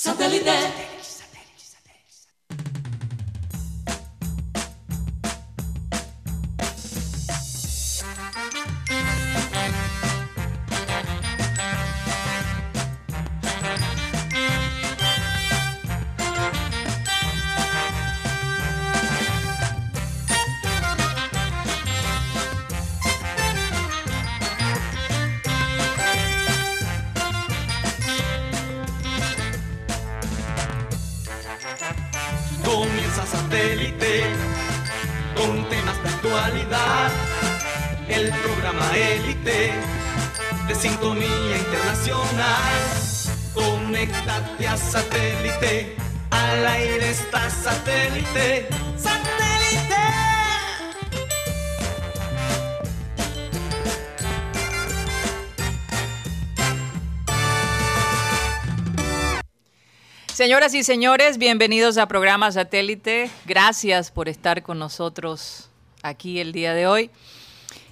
Satellite. De sintonía internacional. Conéctate a satélite. Al aire está satélite. ¡Satélite! Señoras y señores, bienvenidos a programa Satélite. Gracias por estar con nosotros aquí el día de hoy.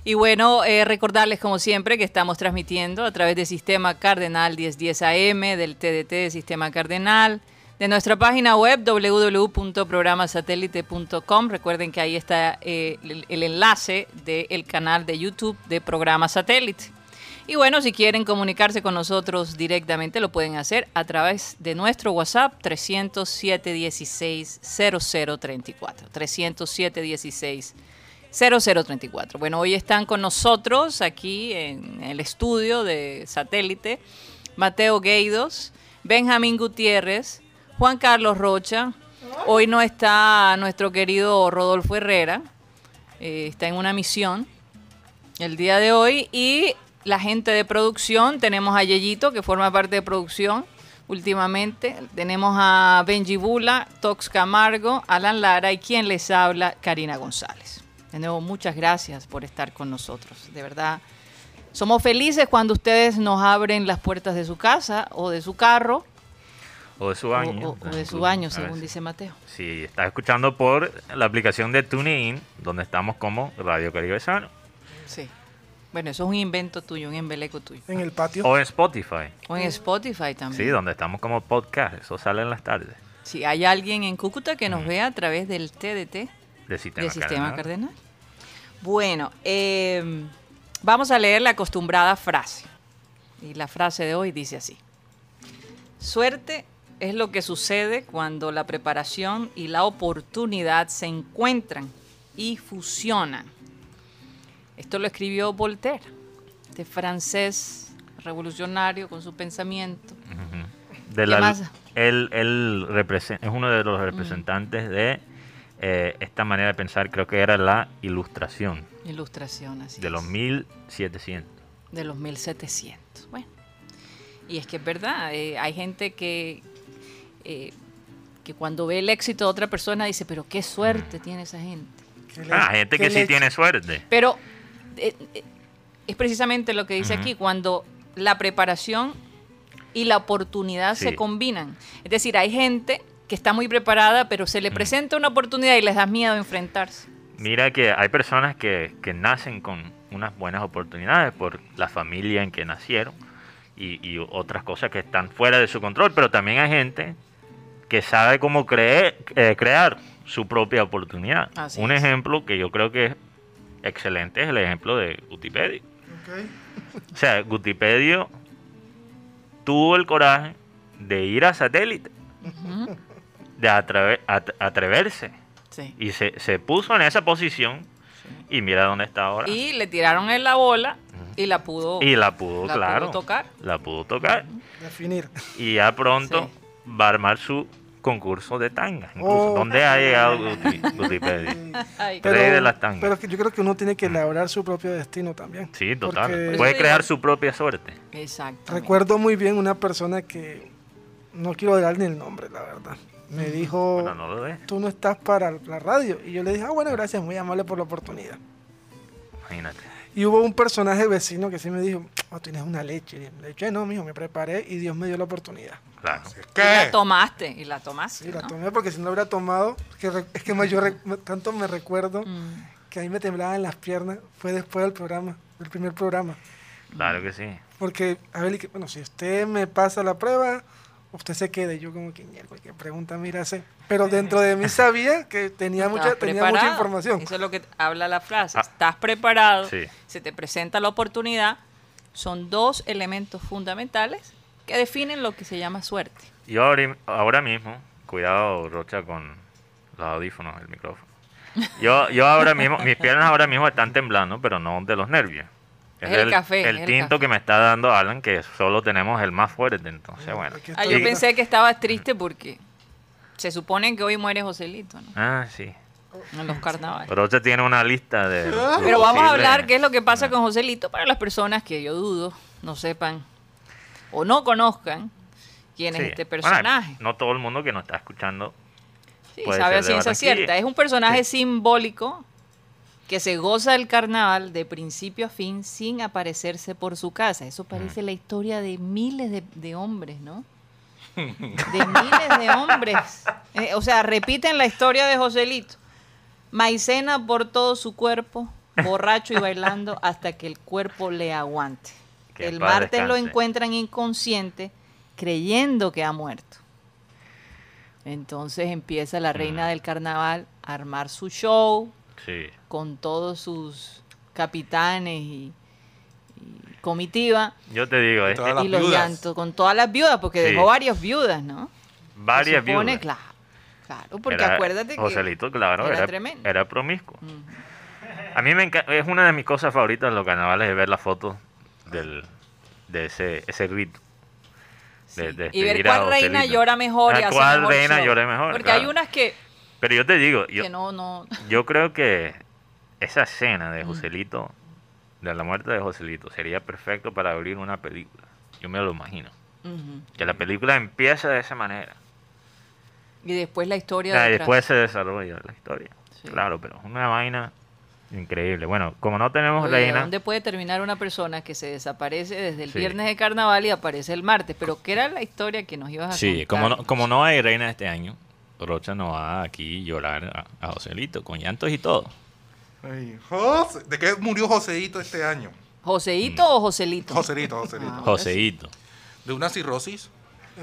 Y bueno, eh, recordarles como siempre que estamos transmitiendo a través del Sistema Cardenal 1010 AM, del TDT de Sistema Cardenal, de nuestra página web www.programasatélite.com. Recuerden que ahí está eh, el, enlace del canal de YouTube de Programa Satélite. Y bueno, si quieren comunicarse con nosotros directamente, lo pueden hacer a través de nuestro WhatsApp 307 16 0034. 307 16 0034. Bueno, hoy están con nosotros aquí en el estudio de satélite Mateo Gueidos, Benjamín Gutiérrez, Juan Carlos Rocha. Hoy no está nuestro querido Rodolfo Herrera, eh, está en una misión el día de hoy y la gente de producción, tenemos a Yeyito que forma parte de producción últimamente, tenemos a Benji Bula, Tox Camargo, Alan Lara y quien les habla, Karina González. De nuevo, muchas gracias por estar con nosotros. De verdad, somos felices cuando ustedes nos abren las puertas de su casa o de su carro O de su o, año. o- o de su baño, según dice Mateo. Si estás escuchando por la aplicación de TuneIn, donde estamos como Radio Caribe Sano. Sí. Bueno, eso es un invento tuyo, un embeleco tuyo. en el patio. O en Spotify. O en Spotify también. Sí, donde estamos como podcast. Eso sale en las tardes. Si hay alguien en Cúcuta que nos vea a través del TDT De Sistema, Cardenal. Cardenal. Bueno, eh, vamos a leer la acostumbrada frase. Y la frase de hoy dice así. Suerte es lo que sucede cuando la preparación y la oportunidad se encuentran y fusionan. Esto lo escribió Voltaire, este francés revolucionario con su pensamiento. De ¿Qué la- más? él es uno de Mm. los representantes de eh, esta manera de pensar. Creo que era la ilustración Ilustración así. de los es. 1700. de los 1700. Bueno, y es que es verdad, eh, hay gente que, eh, que cuando ve el éxito de otra persona dice, pero qué suerte tiene esa gente. Ah, gente que sí tiene suerte. Pero es precisamente lo que dice aquí, cuando la preparación y la oportunidad se combinan. Es decir, hay gente que está muy preparada, pero se le presenta una oportunidad y les da miedo enfrentarse. Mira que hay personas que, que nacen con unas buenas oportunidades por la familia en que nacieron y, y otras cosas que están fuera de su control, pero también hay gente que sabe cómo creer, eh, crear su propia oportunidad. Así Un es. ejemplo que yo creo que es excelente es el ejemplo de Gutipedio. Ok. O sea, Gutipedio tuvo el coraje de ir a satélite, de atreve- at- atreverse Sí. y se, se puso en esa posición y mira dónde está ahora. Y le tiraron en la bola y la pudo, Y la pudo, la claro. pudo tocar. La pudo tocar. Definir. Y ya pronto Sí. va a armar su concurso de tanga. Incluso. Oh. ¿Dónde ha llegado Rey de las tangas. pero que yo creo que uno tiene que labrar su propio destino también. Sí, total. Porque Puede crear su propia suerte. Exacto. recuerdo muy bien una persona que no quiero dar ni el nombre, la verdad. Me dijo, Bueno, no lo ves. tú no estás para la radio. Y yo le dije, ah, bueno, gracias, muy amable por la oportunidad. Imagínate. Y hubo un personaje vecino que sí me dijo, oh, tienes una leche. Le dije, no, mijo, me preparé y Dios me dio la oportunidad. Claro. Y la tomaste, y la tomaste. Sí, la tomé porque si no la hubiera tomado, que re- es que me- yo re- tanto me recuerdo Mm. que a mí me temblaban las piernas, fue después del programa, del primer programa. Claro que sí. Porque, a ver, y bueno, si usted me pasa la prueba, usted se quede. Y yo como que, mierda, qué pregunta mira ese. Pero dentro de mí sabía que tenía mucha, tenía mucha información. Eso es lo que habla la frase. Ah. Estás preparado, Sí. se te presenta la oportunidad. Son dos elementos fundamentales que definen lo que se llama suerte. Yo ahora, ahora mismo, cuidado Rocha con los audífonos, el micrófono. Yo, yo ahora mismo, mis piernas ahora mismo están temblando, pero no de los nervios. Es el café, El es el tinto café. que me está dando Alan, que solo tenemos el más fuerte, entonces bueno. Ah, yo pensé que estabas triste porque se supone que hoy muere Joselito, ¿no? Ah, sí. En los carnavales. Rocha tiene una lista de... Pero vamos a hablar qué es lo que pasa con Joselito para las personas que yo dudo no sepan o no conozcan quién Sí. es este Bueno, personaje. no todo el mundo que nos está escuchando Sí, puede sabe a ciencia cierta. Es un personaje simbólico que se goza del carnaval de principio a fin sin aparecerse por su casa. Eso parece la historia de miles de, de hombres, ¿no? De miles de hombres. Eh, o sea, repiten la historia de Joselito. Maicena por todo su cuerpo, borracho y bailando hasta que el cuerpo le aguante. Que el martes lo encuentran inconsciente creyendo que ha muerto. Entonces empieza la reina Mm. del carnaval a armar su show Sí. con todos sus capitanes y, y comitiva Yo te digo, y los viudas. llantos con todas las viudas porque Sí. dejó varias viudas, ¿no? varias supone, viudas. Claro, claro, porque Era- acuérdate que Joselito, claro, era era, tremendo. era promiscuo. A mí me encanta, es una de mis cosas favoritas de los carnavales, es ver las fotos del, de ese, ese rito. De, de y ver cuál reina llora mejor y Ah, hace cuál mejor reina show. llora mejor. Porque claro. hay unas que, Pero yo te digo, yo, que no, no. yo creo que esa escena Mm. de Joselito, de la muerte de Joselito, sería perfecto para abrir una película. Yo me lo imagino. Que la película empieza de esa manera. Y después la historia y después se desarrolla la historia. Sí. Claro, pero es una vaina increíble. Bueno, como no tenemos Oye, reina, ¿Dónde puede terminar una persona que se desaparece desde el Sí. viernes de carnaval y aparece el martes? Pero ¿qué era la historia que nos ibas a Sí, contar? como no, como no hay reina este año, Rocha no va aquí a llorar a, a Joselito, con llantos y todo. Ay, José- ¿De qué murió Joseito este año? ¿Joseito Mm. o Joselito? Joselito, Joselito. Ah. Joseito. De una cirrosis.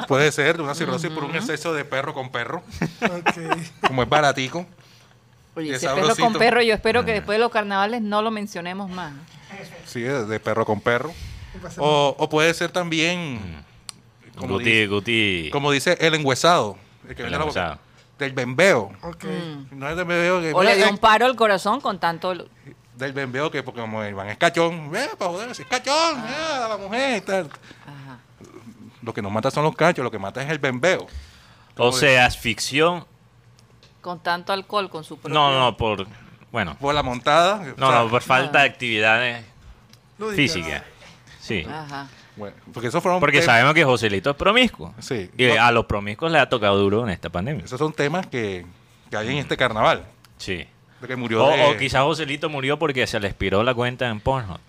Puede ser, de una cirrosis por un exceso de perro con perro. Como es baratico. Oye, ese es perro con perro, yo espero que después de los carnavales no lo mencionemos más. Sí, de perro con perro. O, o puede ser también, como, Guti, dice, Guti. como dice el enguesado. El que El. Del bembeo. Ok. Mm. No es del bembeo que... O le dio un paro al corazón con tanto... Del bembeo que porque como Iván es cachón. Ve, para joder, es cachón. mira, la mujer y tal. Ajá. Lo que nos mata son los cachos, lo que mata es el bembeo. O sea, es ficción. Con tanto alcohol, con su propio... No, no, por. Bueno, Por la montada. o no, sea, no, por falta de actividades físicas. Sí. Ajá. Bueno, porque fueron sabemos que Joselito es promiscuo. Sí. Y No. a los promiscuos le ha tocado duro en esta pandemia. Esos son temas que, que hay en este carnaval. Sí. De que murió O, de- o quizás Joselito murió porque se le expiró la cuenta en Pornhub.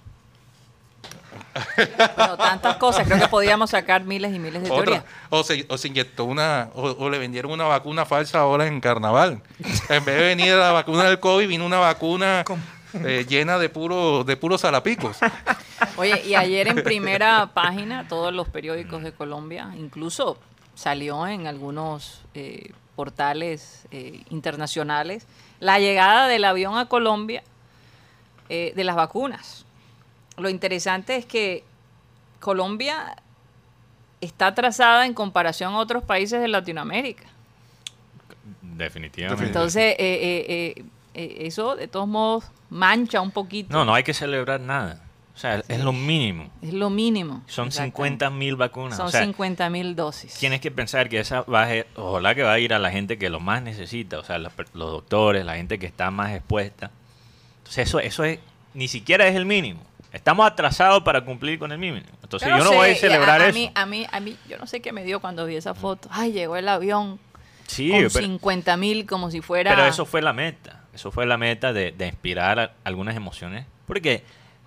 Bueno, tantas cosas. Creo que podíamos sacar miles y miles de Otra. teorías. O se, o se inyectó una, o, o le vendieron una vacuna falsa ahora en carnaval. en vez de venir la vacuna del COVID, vino una vacuna eh, llena de puro, de puros salapicos. Oye, y ayer en primera página, todos los periódicos de Colombia, incluso salió en algunos eh, portales eh, internacionales, la llegada del avión a Colombia eh, de las vacunas. Lo interesante es que Colombia está atrasada en comparación a otros países de Latinoamérica. Definitivamente. Entonces, eh, eh, eh, eh, eso de todos modos mancha un poquito. No, no hay que celebrar nada. O sea, es lo mínimo. Es lo mínimo. Son Exactamente. 50 mil vacunas. Son o sea, 50 mil dosis. tienes que pensar que esa va a, ojalá que va a ir a la gente que lo más necesita, o sea, los, los doctores, la gente que está más expuesta. Entonces eso, eso es, ni siquiera es el mínimo. Estamos atrasados para cumplir con el mínimo. Entonces yo no voy a celebrar a, a eso. Mí, a mí, a mí, yo no sé qué me dio cuando vi esa foto. Ay, llegó el avión sí, con pero, 50 mil como si fuera... pero eso fue la meta. Eso fue la meta de, de inspirar a- algunas emociones. Porque,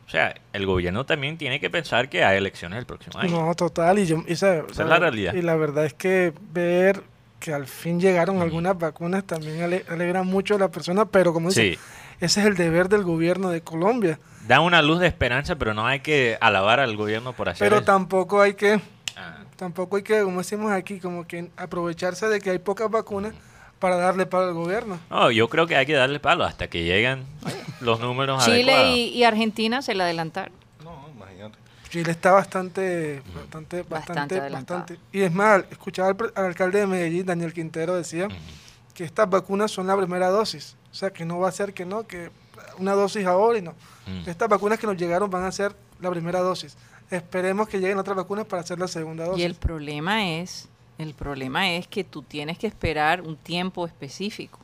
o sea, el gobierno también tiene que pensar que hay elecciones el próximo año. No, total. Y, yo, y esa- Esa es la realidad. Y la verdad es que ver que al fin llegaron algunas vacunas también ale- alegra mucho a la persona, pero como dice, Sí. ese es el deber del gobierno de Colombia. Da una luz de esperanza, pero no hay que alabar al gobierno por hacer Pero eso. tampoco hay que Ah. Tampoco hay que, como decimos aquí, como que aprovecharse de que hay pocas vacunas para darle palo al gobierno. No, yo creo que hay que darle palo hasta que lleguen los números Chile adecuados. y, y Argentina se la adelantaron. No, imagínate. Chile está bastante, bastante, Bastante bastante, adelantado. bastante. Y es más, escuchaba al, al alcalde de Medellín, Daniel Quintero, decía que estas vacunas son la primera dosis. O sea, que no va a ser que no, que una dosis ahora y no. Estas vacunas que nos llegaron van a ser la primera dosis. Esperemos que lleguen otras vacunas para hacer la segunda dosis. Y el problema es, el problema es que tú tienes que esperar un tiempo específico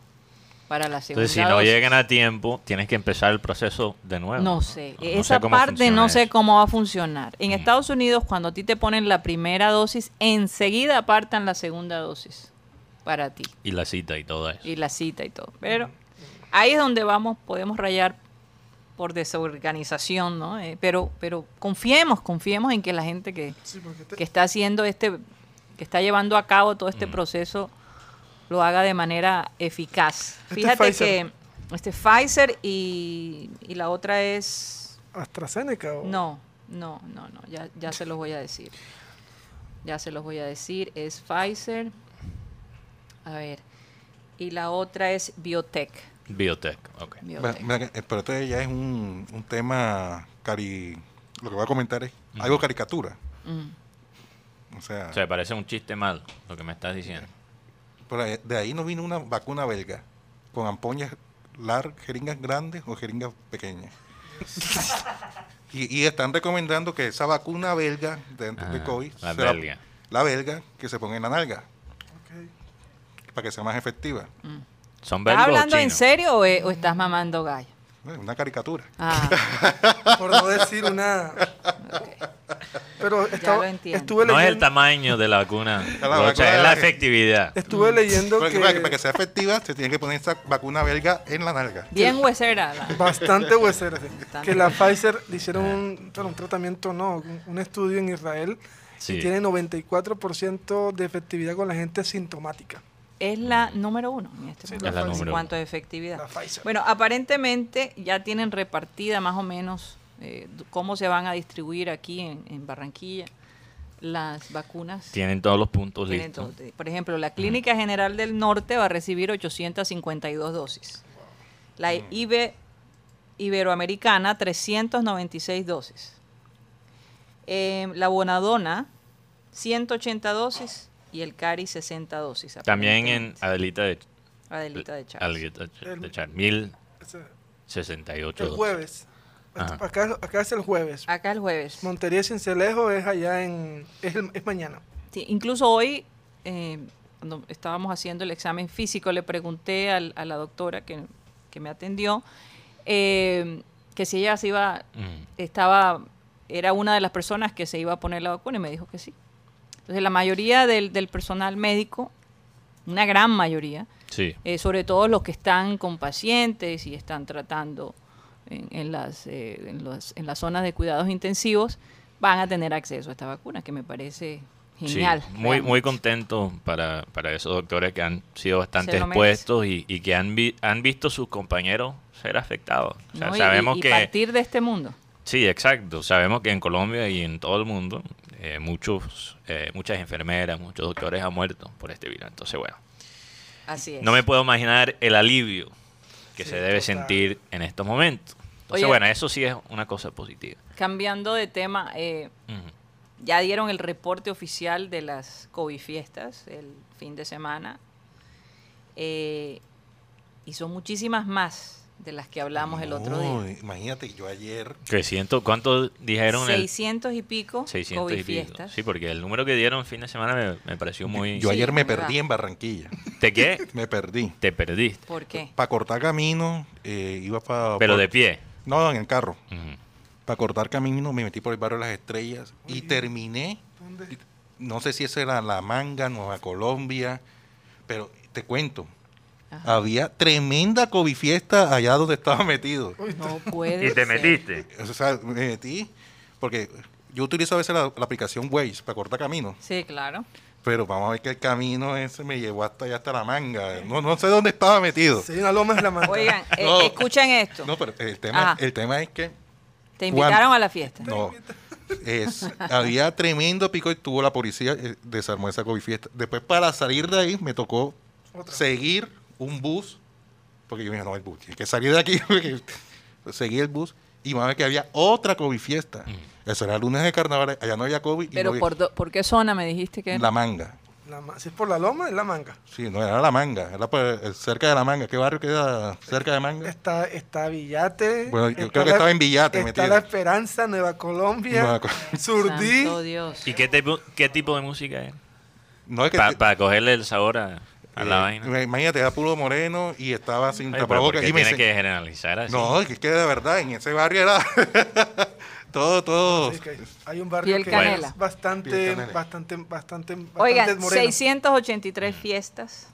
para la segunda Entonces, si no dosis. llegan a tiempo, tienes que empezar el proceso de nuevo. No sé, No esa sé parte no sé cómo va a funcionar. En Mm. Estados Unidos, cuando a ti te ponen la primera dosis, enseguida apartan la segunda dosis para ti Y la cita y todo eso. y la cita y todo. Pero ahí es donde vamos, podemos rayar por desorganización, ¿no? Eh, pero, pero confiemos, confiemos en que la gente que, Sí, porque te- que está haciendo este, que está llevando a cabo todo Mm. este proceso, lo haga de manera eficaz. Este Fíjate que este Pfizer y, y la otra es AstraZeneca o no, no, no, no, ya, ya se los voy a decir. Ya se los voy a decir, es Pfizer. A ver. Y la otra es Biotech. Biotech, ok. Biotech. Mira, mira que- pero esto ya es un, un tema cari... Lo que voy a comentar es algo caricatura. Mm. O sea, O sea, parece un chiste mal lo que me estás diciendo. ahí- de ahí no vino una vacuna belga con ampollas largas, jeringas grandes o jeringas pequeñas. y, y están recomendando que esa vacuna belga de, de Ah, COVID, la sea belga. la belga, que se ponga en la nalga para que sea más efectiva. ¿Son ¿Estás belgos hablando en serio o, o estás mamando gallo? Eh, Una caricatura. Ah, por no decir una pero estaba- No es el tamaño de la vacuna, la vacuna de es la- efectividad. estuve leyendo que, para que- para que sea efectiva, se tiene que poner esa vacuna belga en la nalga. bien huesera. la- bastante huesera. Bastante. que la Pfizer le hicieron un, bueno, un tratamiento, no, un, un estudio en Israel Sí. y tiene 94% de efectividad con la gente sintomática. Es la número uno en este Sí, momento en cuanto a efectividad. Bueno, aparentemente ya tienen repartida más o menos eh, cómo se van a distribuir aquí en, en Barranquilla las vacunas. Tienen todos los puntos listos. todo. Por ejemplo, la Clínica General del Norte va a recibir 852 dosis. La Ibe- Iberoamericana, 396 dosis. Eh, la Bonadona, 180 dosis. Y el Cari, 60 dosis. También en. Adelita de, Adelita de Chávez. Adelita de Char, 1068 Ese- el jueves. Ajá. Acá, acá es el jueves. Acá el jueves. Montería Cincelejo es allá en... Es, el- es mañana. Sí, incluso hoy, eh, cuando estábamos haciendo el examen físico, le pregunté al- a la doctora que, que me atendió eh, que si ella se iba, Mm. estaba, era una de las personas que se iba a poner la vacuna y me dijo que sí. Entonces la mayoría del, del personal médico, una gran mayoría, Sí. eh, sobre todo los que están con pacientes y están tratando en, en las, eh, en, los- en las zonas de cuidados intensivos, van a tener acceso a esta vacuna, que me parece Sí, genial. muy, realmente. muy contento para, para esos doctores que han sido bastante expuestos y, y que han, vi- han visto sus compañeros ser afectados. O sea, sabemos y, y que... partir de este mundo. Sí, exacto. Sabemos que en Colombia y en todo el mundo eh, muchos, eh, muchas enfermeras, muchos doctores han muerto por este virus. Entonces, bueno, Así es. no me puedo imaginar el alivio que Sí, se debe total. sentir en estos momentos. Entonces, Oye. bueno, eso sí es una cosa positiva. Cambiando de tema, eh, ya dieron el reporte oficial de las COVID fiestas el fin de semana. Eh, y son muchísimas más de las que hablamos el otro No, día. Imagínate, yo ayer Que siento, ¿cuánto dijeron? el 600 y pico 600 COVID y pico. fiestas. Sí, porque el número que dieron el fin de semana me, me pareció muy... yo Sí, ayer me perdí en Barranquilla. ¿De qué? Me perdí. Te perdiste. ¿Por qué? Para cortar camino, eh, iba para... Pero de pie. No, en el carro. Ujú. Para cortar camino me metí por el barrio de las estrellas y terminé, ¿Dónde? no sé si esa era La Manga, Nueva Colombia, pero te cuento, Ajá. había tremenda COVID fiesta allá donde estaba metido. No puede Y te ser. metiste. O sea, me metí porque yo utilizo a veces la, la aplicación Waze para cortar camino, Sí, claro. pero vamos a ver que el camino ese me llevó hasta allá, hasta La Manga. No, no sé dónde estaba metido. Sí, una loma es la manta. Oigan, eh, No. escuchen esto. No, pero el tema, Ajá. el tema es que Te invitaron a la fiesta. no, es, había tremendo pico y tuvo la policía, eh, desarmó esa COVID fiesta. Después para salir de ahí me tocó Otra. seguir un bus, porque yo dije, no, el bus, hay que salir de aquí, seguí el bus y me ver que había otra COVID fiesta. Eso era lunes de carnaval, allá no había COVID. y no Pero había- por, do- ¿por qué zona me dijiste que era? La manga. La ma- si es por la loma, es la manga. Sí, no era la manga, era por- cerca de la manga. ¿Qué barrio queda cerca de manga? Está, está Villate. Bueno, yo está creo que la- estaba en Villate Está metido. La Esperanza, Nueva Colombia, Nueva Col- Surdí. Santo Dios. ¿Y qué tipo, qué tipo de música es? No es que Para cogerle el sabor a, a la eh, vaina. Imagínate, era puro moreno y estaba sin Oye, pero ¿por tapabocas. Y me tiene que generalizar así? No, es que de verdad, en ese barrio era todo, todo. Sí, que hay un barrio Piel que canela. es bastante, bastante, bastante, bastante Oigan, moreno. 683 fiestas,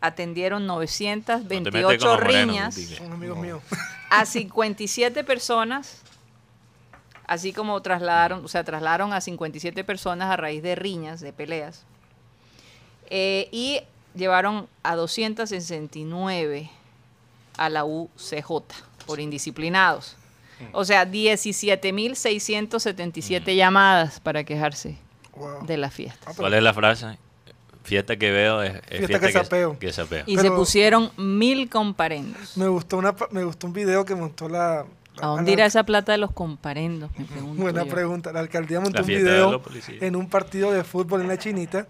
atendieron No te metes con 928 los morenos, riñas Son amigos míos. a 57 personas, así como trasladaron, o sea, trasladaron a 57 personas a raíz de riñas, de peleas, eh, y llevaron a 269 a la UCJ por indisciplinados. O sea, 17.677 llamadas para quejarse Wow. de la fiesta. Ah, ¿Cuál es la frase? Fiesta que veo es, es Fiesta que sapeo. que sapeo. Y Pero- se pusieron mil comparendos. Me gustó una, pa- me gustó un video que montó la. ¿A dónde irá esa plata de los comparendos? Me pregunto Buena yo. pregunta. La alcaldía montó La un video en un partido de fútbol en la chinita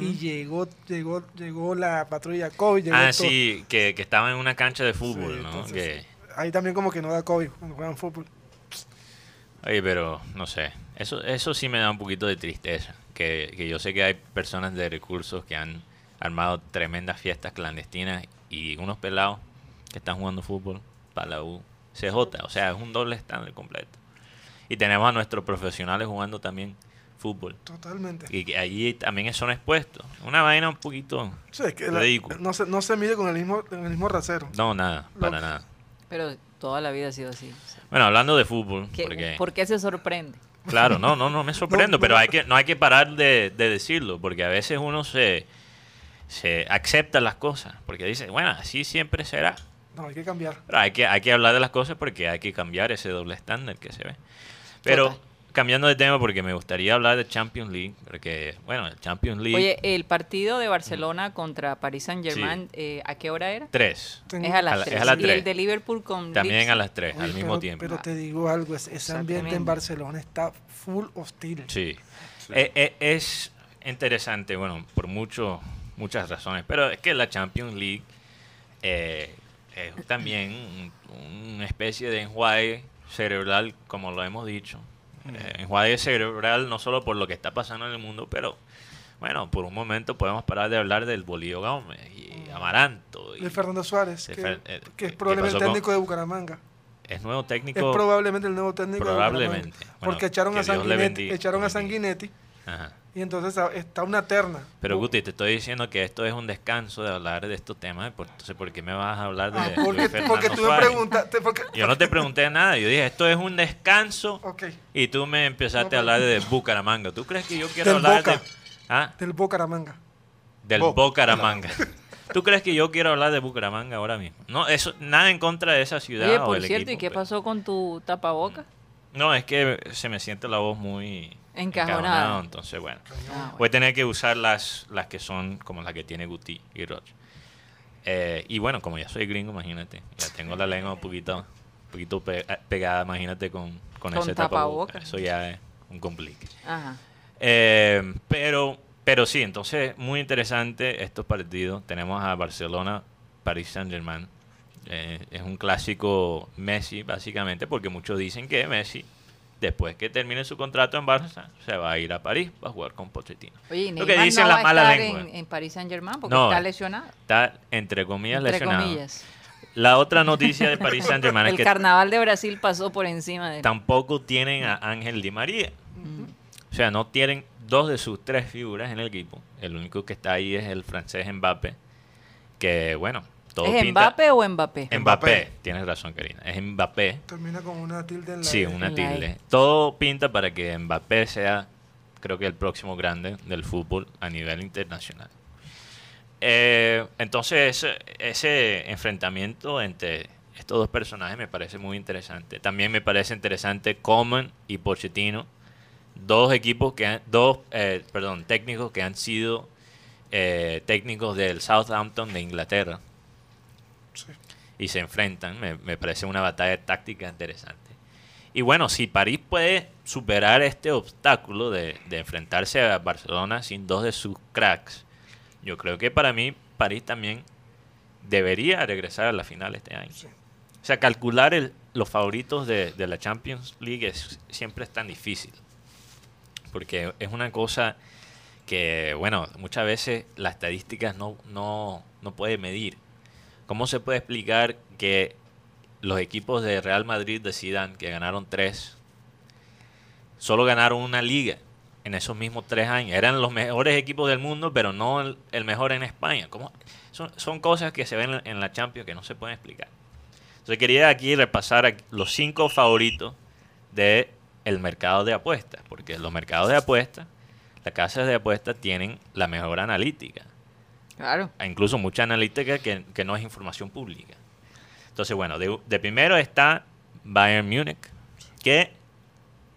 y llegó, llegó, llegó la patrulla COVID. llegó Ah, todo. sí, que, que estaba en una cancha de fútbol, Sí, ¿no? entonces, Que, Ahí también como que no da COVID cuando juegan fútbol. oye, pero no sé. Eso, eso sí me da un poquito de tristeza. Que, que yo sé que hay personas de recursos que han armado tremendas fiestas clandestinas y unos pelados que están jugando fútbol para la UCJ. O sea, es un doble estándar completo. Y tenemos a nuestros profesionales jugando también fútbol. Totalmente. Y que allí también son expuestos. Una vaina un poquito... Sí, es que la- ridículo. no, se, no se mide con el mismo, con el mismo rasero. No, nada, Lo- para nada. Pero toda la vida ha sido así. o sea, Bueno, hablando de fútbol, ¿qué- porque... ¿Por qué se sorprende? Claro, no, no, no me sorprendo, No, pero no. hay que, no hay que parar de, de decirlo, porque a veces uno se, se acepta las cosas, porque dice, bueno, así siempre será. No, hay que cambiar. Pero hay que, hay que hablar de las cosas porque hay que cambiar ese doble estándar que se ve. Pero Total. cambiando de tema, porque me gustaría hablar de Champions League, porque, bueno, el Champions League Oye, el partido de Barcelona contra Paris Saint Germain, eh, ¿a qué hora era? 3, Tengo- Es a las a la- 3. es a las Y tres. el de Liverpool con también Leeds, a las 3, Oye, al mismo pero, tiempo. Pero te digo algo, ese, ambiente en. Barcelona está full hostil. Sí. Eh, eh, es interesante, bueno, por mucho, muchas razones, pero es que la Champions League eh, es también un- una especie de enjuague cerebral, como lo hemos dicho. Eh, enjuague cerebral no solo por lo que está pasando en el mundo, pero bueno, por un momento podemos parar de hablar del Bolío Gómez y Amaranto. Y De Fernando Suárez, de que, Fer- eh, que es ¿qué probablemente el con- técnico de Bucaramanga. es nuevo Es técnico. probablemente el nuevo técnico Probablemente. de Bucaramanga. Bueno, Porque echaron a, Sanguinetti, echaron a. Sanguinetti Ajá. y entonces está una terna. Pero Guti, te estoy diciendo que esto es un descanso de hablar de estos temas, pues, entonces ¿por qué me vas a hablar de, Ah, porque, Fernando porque tú me preguntaste. Porque, Yo no te pregunté nada, yo dije, esto es un descanso y tú me empezaste a hablar de Bucaramanga. ¿Tú crees que yo quiero Del hablar Boca. de... ¿Ah? del Bucaramanga. Del. Bucaramanga. ¿Tú crees que yo quiero hablar de Bucaramanga ahora mismo? No, eso, nada en contra de esa ciudad Oye, o por cierto, equipo, ¿y qué pero- pasó con tu tapaboca? No, es que se me siente la voz muy Encajonada. entonces bueno. Ah, Voy a tener que usar las, las que son como las que tiene Guti y Roche. Eh, y bueno, como ya soy gringo, imagínate, ya tengo la lengua un poquito, un poquito pe- eh, pegada, imagínate con, con, Con ese tapabocas. tapabocas. Eso ya es un complique. Ajá. Eh, pero, pero sí, entonces muy interesante estos partidos. Tenemos a Barcelona, Paris Saint Germain. Eh, es un clásico Messi, básicamente, porque muchos dicen que Messi, después que termine su contrato en Barça, se va a ir a París para jugar con Pochettino. Oye, y Lo que dicen no la va a mala estar lengua. en, en Paris Saint Germain porque No, está lesionado. Está, entre comillas, Entre lesionado. comillas. La otra noticia de Paris Saint Germain es El que carnaval de Brasil pasó por encima de tampoco tienen a Ángel Di María. O sea, no tienen dos de sus tres figuras en el equipo. El único que está ahí es el francés Mbappé. Que bueno, todo ¿Es pinta. Mbappé o Mbappé? Mbappé, Mbappé. tienes razón, Karina. Es Mbappé. Termina con una tilde en la Sí, E. una La tilde. E. Todo pinta para que Mbappé sea, creo que el próximo grande del fútbol a nivel internacional. Eh, entonces, ese, ese enfrentamiento entre estos dos personajes me parece muy interesante. También me parece interesante Coman y Pochettino, dos equipos que han, dos, eh, perdón, técnicos que han sido eh, técnicos del Southampton de Inglaterra. Y se enfrentan. Me, me parece una batalla táctica interesante. Y bueno, si París puede superar este obstáculo de, de enfrentarse a Barcelona sin dos de sus cracks, yo creo que para mí París también debería regresar a la final este año. O sea, calcular el- los favoritos de, de la Champions League es- siempre es tan difícil. Porque es una cosa que, bueno, muchas veces las estadísticas no, no, no puede medir. ¿Cómo se puede explicar que los equipos de Real Madrid de Zidane, que ganaron tres, solo ganaron una liga en esos mismos tres años? Eran los mejores equipos del mundo, pero no el, mejor en España. Son, cosas que se ven en- la Champions que no se pueden explicar. Entonces quería aquí repasar los cinco favoritos de el mercado de apuestas, porque los mercados de apuestas, las casas de apuestas tienen la mejor analítica, Claro. e incluso mucha analítica que, que no es información pública. Entonces, bueno, de, de primero está Bayern Múnich, que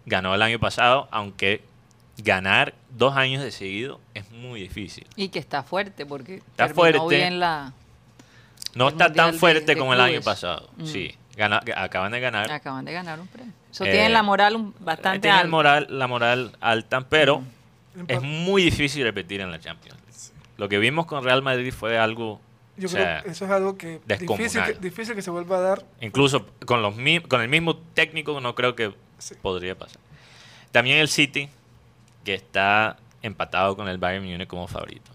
ganó el año pasado, aunque ganar dos años de seguido es muy difícil. Y que está fuerte porque Está fuerte. bien la... No está tan fuerte de como el año pasado. Mm. Sí, gana- acaban de ganar. Acaban de ganar un premio. Eso Eh, tienen la moral bastante Tienen alta. moral, la moral alta, pero Empa- es muy difícil repetir en la Champions. Lo que vimos con Real Madrid fue algo, Yo o creo que eso es algo que difícil, que difícil que se vuelva a dar. incluso con los con el mismo técnico no creo que Sí. podría pasar. También el City, que está empatado con el Bayern Múnich como favorito.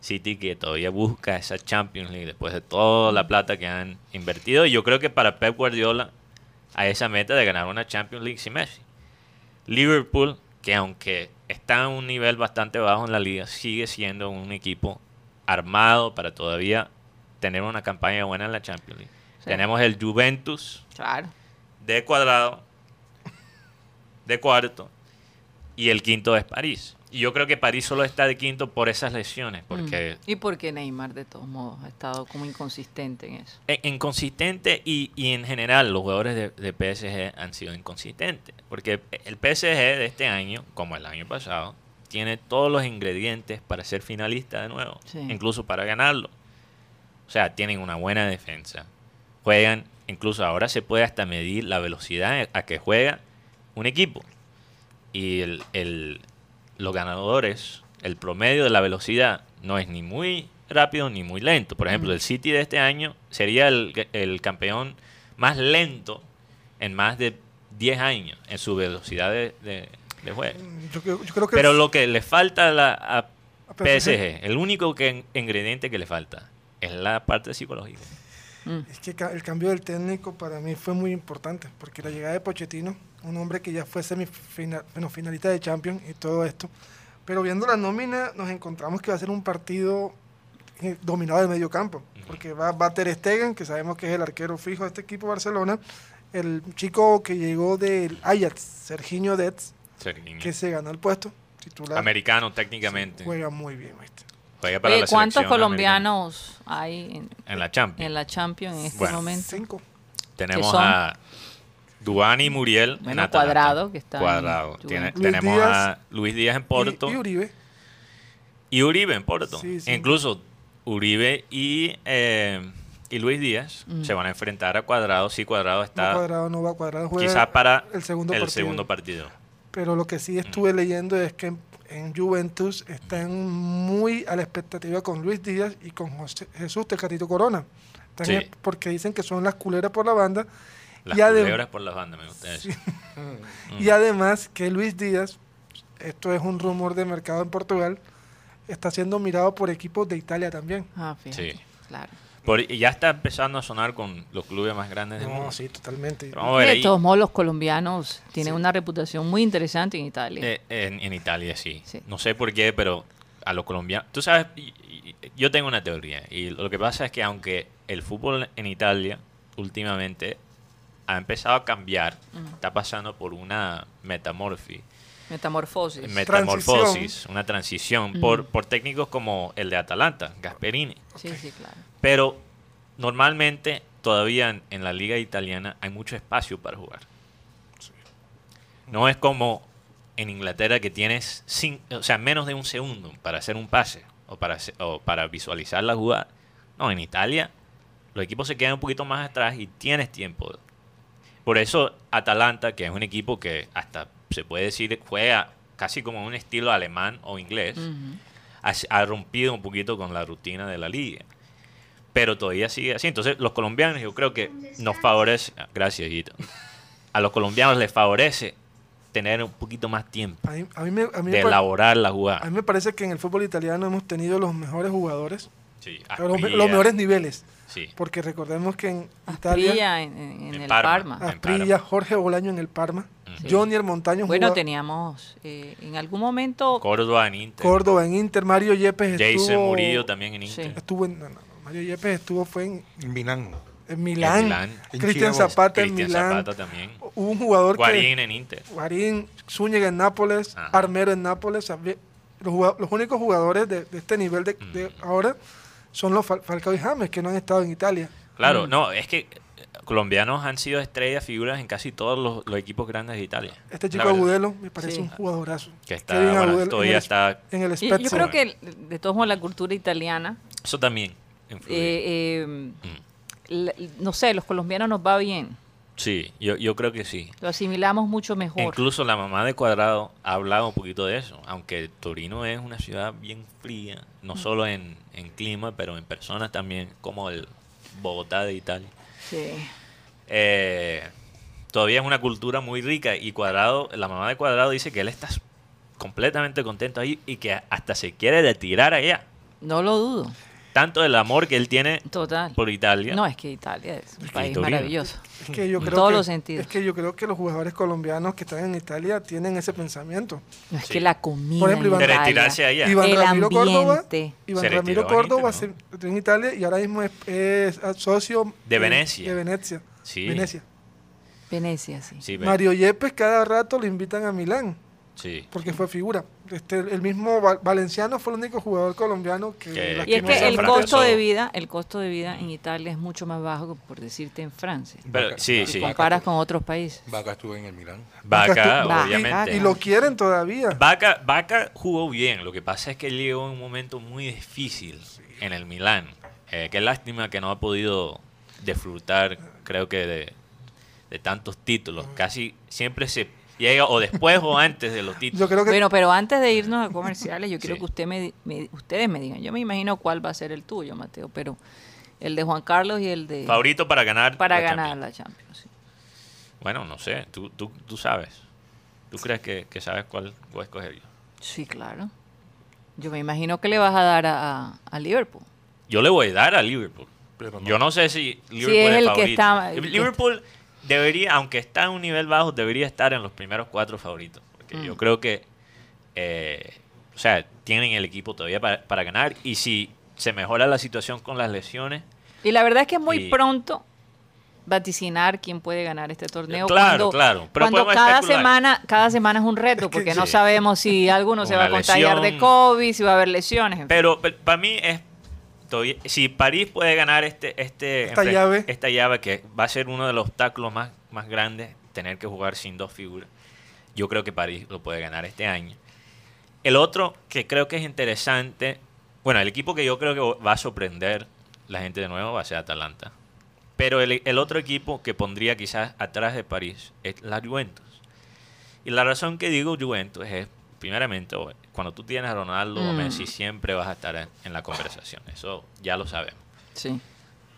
City que todavía busca esa Champions League después de toda la plata que han invertido. Y yo creo que para Pep Guardiola a esa meta de ganar una Champions League sin Messi. Liverpool, que aunque está a un nivel bastante bajo en la liga, sigue siendo un equipo armado para todavía tener una campaña buena en la Champions League. Sí. Tenemos el Juventus Claro. de cuadrado, de cuarto, y el quinto es París. Y yo creo que París solo está de quinto por esas lesiones, porque Mm. Y porque Neymar, de todos modos, ha estado como inconsistente en eso. e- inconsistente y, y en general los jugadores de, de PSG han sido inconsistentes. Porque el PSG de este año, como el año pasado, tiene todos los ingredientes para ser finalista de nuevo, Sí. incluso para ganarlo. O sea, tienen una buena defensa. Juegan, incluso ahora se puede hasta medir la velocidad a que juega un equipo. Y el, el- los ganadores, el promedio de la velocidad no es ni muy rápido ni muy lento. Por ejemplo, el City de este año sería el, el campeón más lento en más de 10 años en su velocidad de, de- de juego. Yo, creo- yo creo que Pero es- lo que le falta a, la, a a PSG, PSG, el único que, ingrediente que le falta es la parte psicológica. Mm. Es que el cambio del técnico para mí fue muy importante, porque la llegada de Pochettino, un hombre que ya fue semifinal, bueno, finalista de Champions y todo esto, pero viendo la nómina nos encontramos que va a ser un partido eh, dominado del medio campo, porque va, va Ter Stegen, que sabemos que es el arquero fijo de este equipo Barcelona, el chico que llegó del Ajax, Serginho Dets, que se ganó el puesto titular, Americano técnicamente. juega muy bien, ¿viste? Juega para Oye, la ¿cuántos colombianos hay en, la Champions. en la Champions en este Bueno. momento? Cinco. Tenemos a Duani Muriel. en Bueno, Atalanta. Cuadrado, que está Cuadrado. Tiene- tenemos Díaz a Luis Díaz en Porto. Y, y Uribe. Y Uribe en Porto. Sí, sí. Incluso Uribe y, eh, y Luis Díaz Mm. se van a enfrentar a Cuadrado. Si Cuadrado está No cuadrado, no va cuadrado. Juega quizás para el segundo el partido. segundo partido. Pero lo que sí estuve leyendo es que en, en Juventus están muy a la expectativa con Luis Díaz y con José- Jesús Tecatito Corona. Están Sí. Porque dicen que son las culeras por la banda. Las Y culebras por las bandas, me gusta eso. Y además que Luis Díaz, esto es un rumor de mercado en Portugal, está siendo mirado por equipos de Italia también. Ah, fíjate. Sí. Claro. Por- y ya está empezando a sonar con los clubes más grandes del mundo. No, sí, totalmente. Pero vamos a ver de todos modos, los colombianos tienen Sí. una reputación muy interesante en Italia. Eh, en, en Italia sí. Sí. No sé por qué, pero a los colombianos... Tú sabes, yo tengo una teoría. Y lo que pasa es que aunque el fútbol en Italia últimamente ha empezado a cambiar, Mm. está pasando por una metamorfi, Metamorfosis. metamorfosis, una transición Mm. por, por técnicos como el de Atalanta, Gasperini. sí, sí, claro. Pero normalmente todavía en, en la liga italiana hay mucho espacio para jugar. No es como en Inglaterra que tienes o sea, menos de un segundo para hacer un pase o para, o para visualizar la jugada. No, en Italia los equipos se quedan un poquito más atrás y tienes tiempo. Por eso Atalanta, que es un equipo que hasta se puede decir juega casi como un estilo alemán o inglés, ha, ha rompido un poquito con la rutina de la liga. Pero todavía sigue así. Entonces, los colombianos, yo creo que nos favorece. Gracias, Guito. A los colombianos les favorece tener un poquito más tiempo A mí, a mí me, a mí me de elaborar la a mí jugada. me parece que en el fútbol italiano hemos tenido los mejores jugadores, Sí, los mejores niveles. Sí, Porque recordemos que en Italia, Asprilla en, en- en En el Parma. Parma. en Asprilla. Jorge Bolaño en el Parma, Ujú. Johnny el Montaño, Bueno, jugaba- teníamos eh, en algún momento Córdoba en Inter. Córdoba en Inter, Mario Yepes Jason estuvo, Murillo también en Sí. Inter. estuvo en, no, no, Mario Yepes estuvo fue en, En Milán. en Milán, Milán. En Cristian Chievo. Zapata en Cristian Milán, Zapata también. hubo un jugador Guarín que en Inter. Guarín, Zúñiga en Nápoles, Ajá. Armero en Nápoles, los, los únicos jugadores de, de este nivel de, de Mm. ahora son los Fal- Falcao y James que no han estado en Italia. Claro, Mm. no, es que eh, colombianos han sido estrellas, figuras en casi todos los, los equipos grandes de Italia. Este chico. Agudelo me parece Sí. un jugadorazo. Que está, Kevin bueno, Agudelo todavía en el, está. en el Yo, Spezia. creo que de todos modos la cultura italiana, Eso también eh, eh, Mm. la- no sé, los colombianos nos va bien, Sí, yo, yo creo que sí. lo asimilamos mucho mejor. Incluso la mamá de Cuadrado ha hablado un poquito de eso, aunque Torino es una ciudad bien fría, Mm. no solo en, en clima, pero en personas también, como el Bogotá de Italia. Sí. Eh, todavía es una cultura muy rica y Cuadrado, la mamá de Cuadrado dice que él está completamente contento ahí y que hasta se quiere retirar allá. No lo dudo, Tanto el amor que él tiene total. por Italia. No, es que Italia es un Es país maravilloso. Es que yo En todos que, los sentidos. Es que yo creo que los jugadores colombianos que están en Italia tienen ese pensamiento. No, es Sí. que la comida Por ejemplo, en Iván- de Italia, retirarse allá. Iván el Ramiro Córdoba, ambiente. Iván Se Ramiro en Córdoba se retiró en Italia y ahora mismo es, es socio De Venecia. De Venecia. Sí. Venecia. Venecia, sí. Mario Yepes cada rato lo invitan a Milán sí. porque fue figura. Este, el mismo Val- Valenciano fue el único jugador colombiano que, Que- Y es que el costo de vida, el costo de vida en Italia es mucho más bajo que por decirte en Francia. Pero, Vaca- sí, Si sí. comparas con otros países. Vaca estuvo en el Milán. Vaca, obviamente. Y lo quieren todavía. Vaca, Vaca jugó bien, lo que pasa es que él llegó en un momento muy difícil en el Milán. Eh, qué lástima que no ha podido disfrutar, creo que de, de tantos títulos. Casi siempre se llega o después o antes de los Yo títulos. creo que Bueno, pero antes de irnos a comerciales, yo quiero Sí. que usted me, ustedes me digan. Yo me imagino cuál va a ser el tuyo, Mateo, pero el de Juan Carlos y el de Favorito para ganar. para la ganar Champions. la Champions. sí. Bueno, no sé, tú, tú, tú sabes. ¿Tú crees que, que sabes cuál voy a escoger yo? Sí, claro. Yo me imagino que le vas a dar a, a- a Liverpool. Yo le voy a dar a Liverpool. Pero no. Yo no sé si Liverpool es es, el que favorito. está- el que- Liverpool debería, aunque está en un nivel bajo, debería estar en los primeros cuatro favoritos. Porque Mm. yo creo que, eh, o sea, tienen el equipo todavía para, para ganar. Y si se mejora la situación con las lesiones, Y la verdad es que es muy Y- pronto vaticinar quién puede ganar este torneo. Claro, cuando, claro, pero cuando cada especular. semana, cada semana es un reto, porque no sabemos si alguno se va a contagiar de. COVID, si va a haber lesiones. en fin. pero, para mí es si París puede ganar este, este Esta llave. esta llave que va a ser uno de los obstáculos más, más grandes, tener que jugar sin dos figuras. Yo creo que París lo puede ganar este año. El otro que creo que es interesante, bueno, el equipo que yo creo que va a sorprender la gente de nuevo va a ser Atalanta. Pero el, el otro equipo que pondría quizás atrás de París es la Juventus. Y la razón que digo Juventus es, primeramente, cuando tú tienes a Ronaldo o Mm. Messi, siempre vas a estar en, en la conversación. Eso ya lo sabemos. Sí.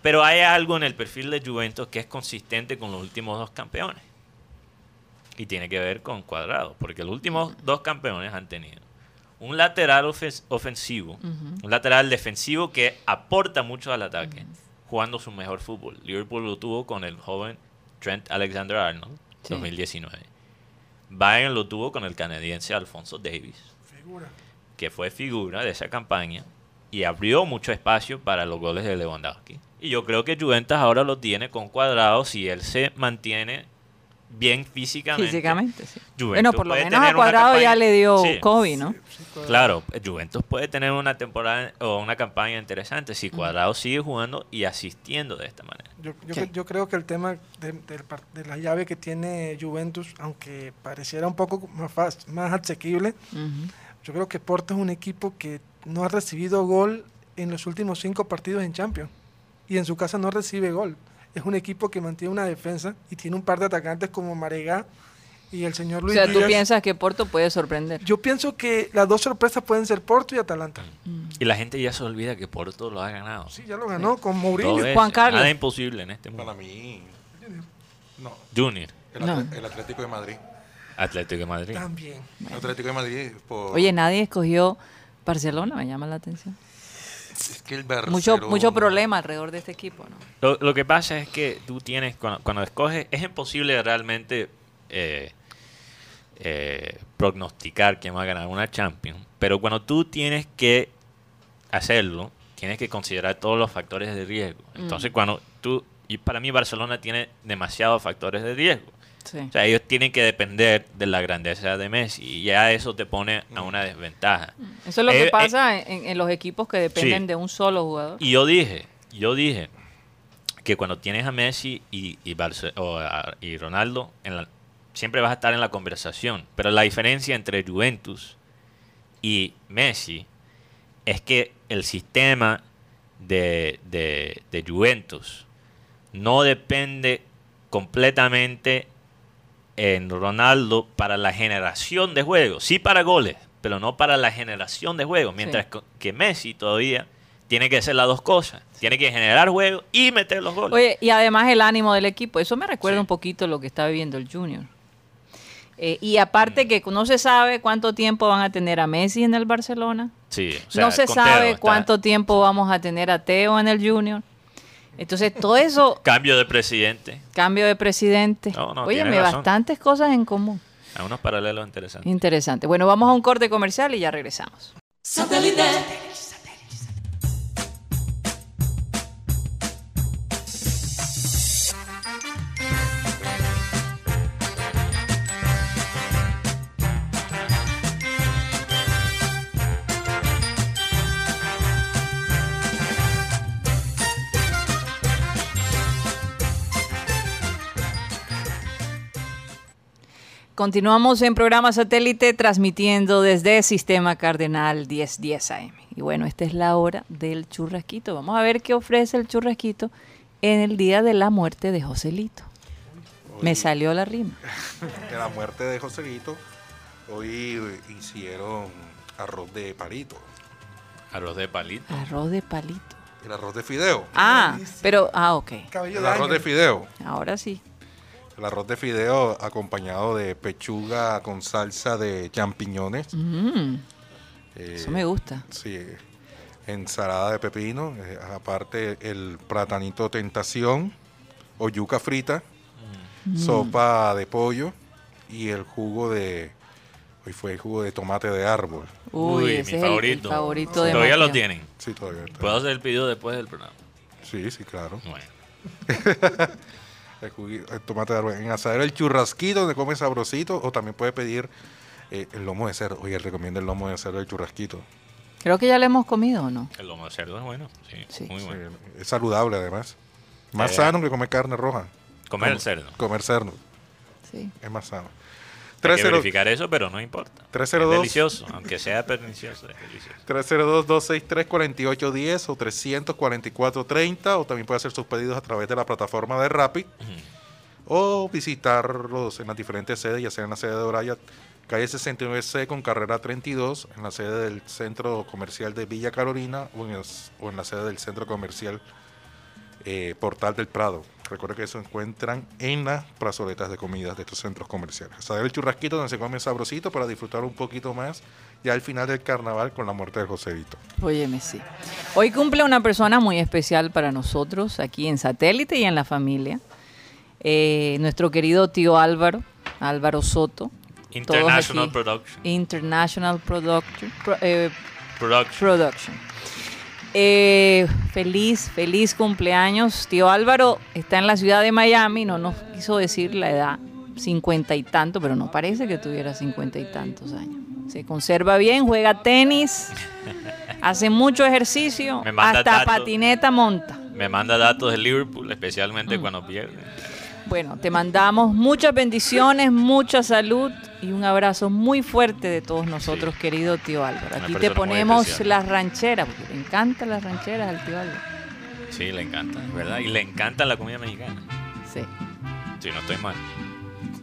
Pero hay algo en el perfil de Juventus que es consistente con los últimos dos campeones. Y tiene que ver con Cuadrado, porque los últimos dos campeones han tenido un lateral ofens- ofensivo, un lateral defensivo que aporta mucho al ataque, jugando su mejor fútbol. Liverpool lo tuvo con el joven Trent Alexander-Arnold, Sí. 2019. Bayern lo tuvo con el canadiense Alfonso Davis Figura. que fue figura de esa campaña y abrió mucho espacio para los goles de Lewandowski. Y yo creo que Juventus ahora lo tiene con cuadrado si él se mantiene bien físicamente. Físicamente, sí. Juventus bueno, por lo menos a Cuadrado ya le dio Sí. COVID, ¿no? Claro, Juventus puede tener una temporada o una campaña interesante si Cuadrado sigue jugando y asistiendo de esta manera. Yo, yo, yo creo que el tema de, la llave que tiene Juventus, aunque pareciera un poco más, más asequible, yo creo que Porto es un equipo que no ha recibido gol en los últimos cinco partidos en Champions. Y en su casa no recibe gol. Es un equipo que mantiene una defensa y tiene un par de atacantes como Maregá y el señor O Luis sea, tú piensas que Porto puede sorprender. Yo pienso que las dos sorpresas pueden ser Porto y Atalanta. Y la gente ya se olvida que Porto lo ha ganado. Sí, ya lo ganó con Mourinho. Juan Carlos. Nada imposible en este Para mundo. mí, no. Junior, El, No. Atle- el Atlético de Madrid. Atlético de Madrid. También. Atlético de Madrid. Por, Oye, nadie escogió Barcelona, me llama la atención. Es que el Mucho, Barcelona- mucho problema alrededor de este equipo, ¿no? Lo, lo que pasa es que tú tienes, cuando, cuando escoges, es imposible realmente eh, eh, prognosticar quién va a ganar una Champions, pero cuando tú tienes que hacerlo, tienes que considerar todos los factores de riesgo. Entonces, cuando tú, y para mí Barcelona tiene demasiados factores de riesgo. Sí. O sea, ellos tienen que depender de la grandeza de Messi y ya eso te pone a una desventaja. Eso es lo Eh, que eh, pasa en, en los equipos que dependen Sí. de un solo jugador. Y yo dije, yo dije que cuando tienes a Messi y, y, Barce- o a- y Ronaldo, en la- siempre vas a estar en la conversación. Pero la diferencia entre Juventus y Messi es que el sistema de, de- de Juventus no depende completamente en Ronaldo para la generación de juegos. Sí para goles, pero no para la generación de juegos. Mientras que Messi todavía tiene que hacer las dos cosas. Tiene que generar juegos y meter los goles. Oye, y además el ánimo del equipo. Eso me recuerda Sí. un poquito lo que está viviendo el Junior. Eh, y aparte que no se sabe cuánto tiempo van a tener a Messi en el Barcelona. Sí, o sea, no se sabe está- cuánto tiempo vamos a tener a Teo en el Junior. Entonces, todo eso, Cambio de presidente. cambio de presidente. No, no, Óyeme, bastantes cosas en común. A unos paralelos interesantes. Interesante. Bueno, vamos a un corte comercial y ya regresamos. Continuamos en programa satélite transmitiendo desde Sistema Cardenal 1010 AM. Y bueno, esta es la hora del churrasquito. Vamos a ver qué ofrece el churrasquito en el día de la muerte de Joselito. Me salió la rima. De la muerte de Joselito, hoy hicieron arroz de palito. Arroz de palito. Arroz de palito. El arroz de fideo. Ah, pero, ah, ok. El arroz de fideo. Ahora sí. El arroz de fideo acompañado de pechuga con salsa de champiñones. Mm, eh, eso me gusta. Sí, ensalada de pepino, eh, aparte el platanito tentación o yuca frita, Mm. sopa de pollo y el jugo de, hoy fue el jugo de tomate de árbol. Uy, Uy, ese mi es favorito. El, favorito de Todavía lo tienen. Sí, todavía está. Puedo hacer el pedido después del programa. Sí, sí, claro. Bueno. El, el tomate de árbol. En asadero el churrasquito donde come sabrosito o también puede pedir eh, el lomo de cerdo. Oye, recomiendo el lomo de cerdo del churrasquito. Creo que ya lo hemos comido, ¿o no? El lomo de cerdo es bueno. Sí, Sí. muy Sí, bueno. es saludable además. Más Eh, sano que comer carne roja. Comer el Com- cerdo. Comer cerdo. Sí. Es más sano. Hay que 30 verificar eso, pero no importa. 302. Es delicioso, aunque sea pernicioso, es delicioso. 302-263-4810 o 344-30 o también puede hacer sus pedidos a través de la plataforma de Rappi o visitarlos en las diferentes sedes, ya sea en la sede de Oraya, calle 69C con carrera 32, en la sede del centro comercial de Villa Carolina o en, el- o en la sede del centro comercial eh, Portal del Prado. Recuerden que se encuentran en las plazoletas de comidas de estos centros comerciales. Saber el churrasquito donde se come sabrosito para disfrutar un poquito más ya al final del carnaval con la muerte de Joselito. Óyeme, sí. Hoy cumple una persona muy especial para nosotros aquí en Satélite y en la familia. Eh, nuestro querido tío Álvaro, Álvaro Soto. International. Production. International Production. Pro- eh, Production. Production. Eh, feliz, feliz cumpleaños. Tío Álvaro está en la ciudad de Miami, no nos quiso decir la edad. cincuenta y tanto, pero no parece que tuviera cincuenta y tantos años. Se conserva bien, juega tenis, hace mucho ejercicio, hasta datos. patineta monta. Me manda datos de Liverpool, Mm. especialmente cuando pierde. Bueno, te mandamos muchas bendiciones, mucha salud y un abrazo muy fuerte de todos nosotros, querido tío Álvaro. Una Aquí te ponemos las rancheras, porque le encantan las rancheras al tío Álvaro. Sí, le encanta, ¿verdad? Y le encanta la comida mexicana. Sí. Sí, no estoy mal.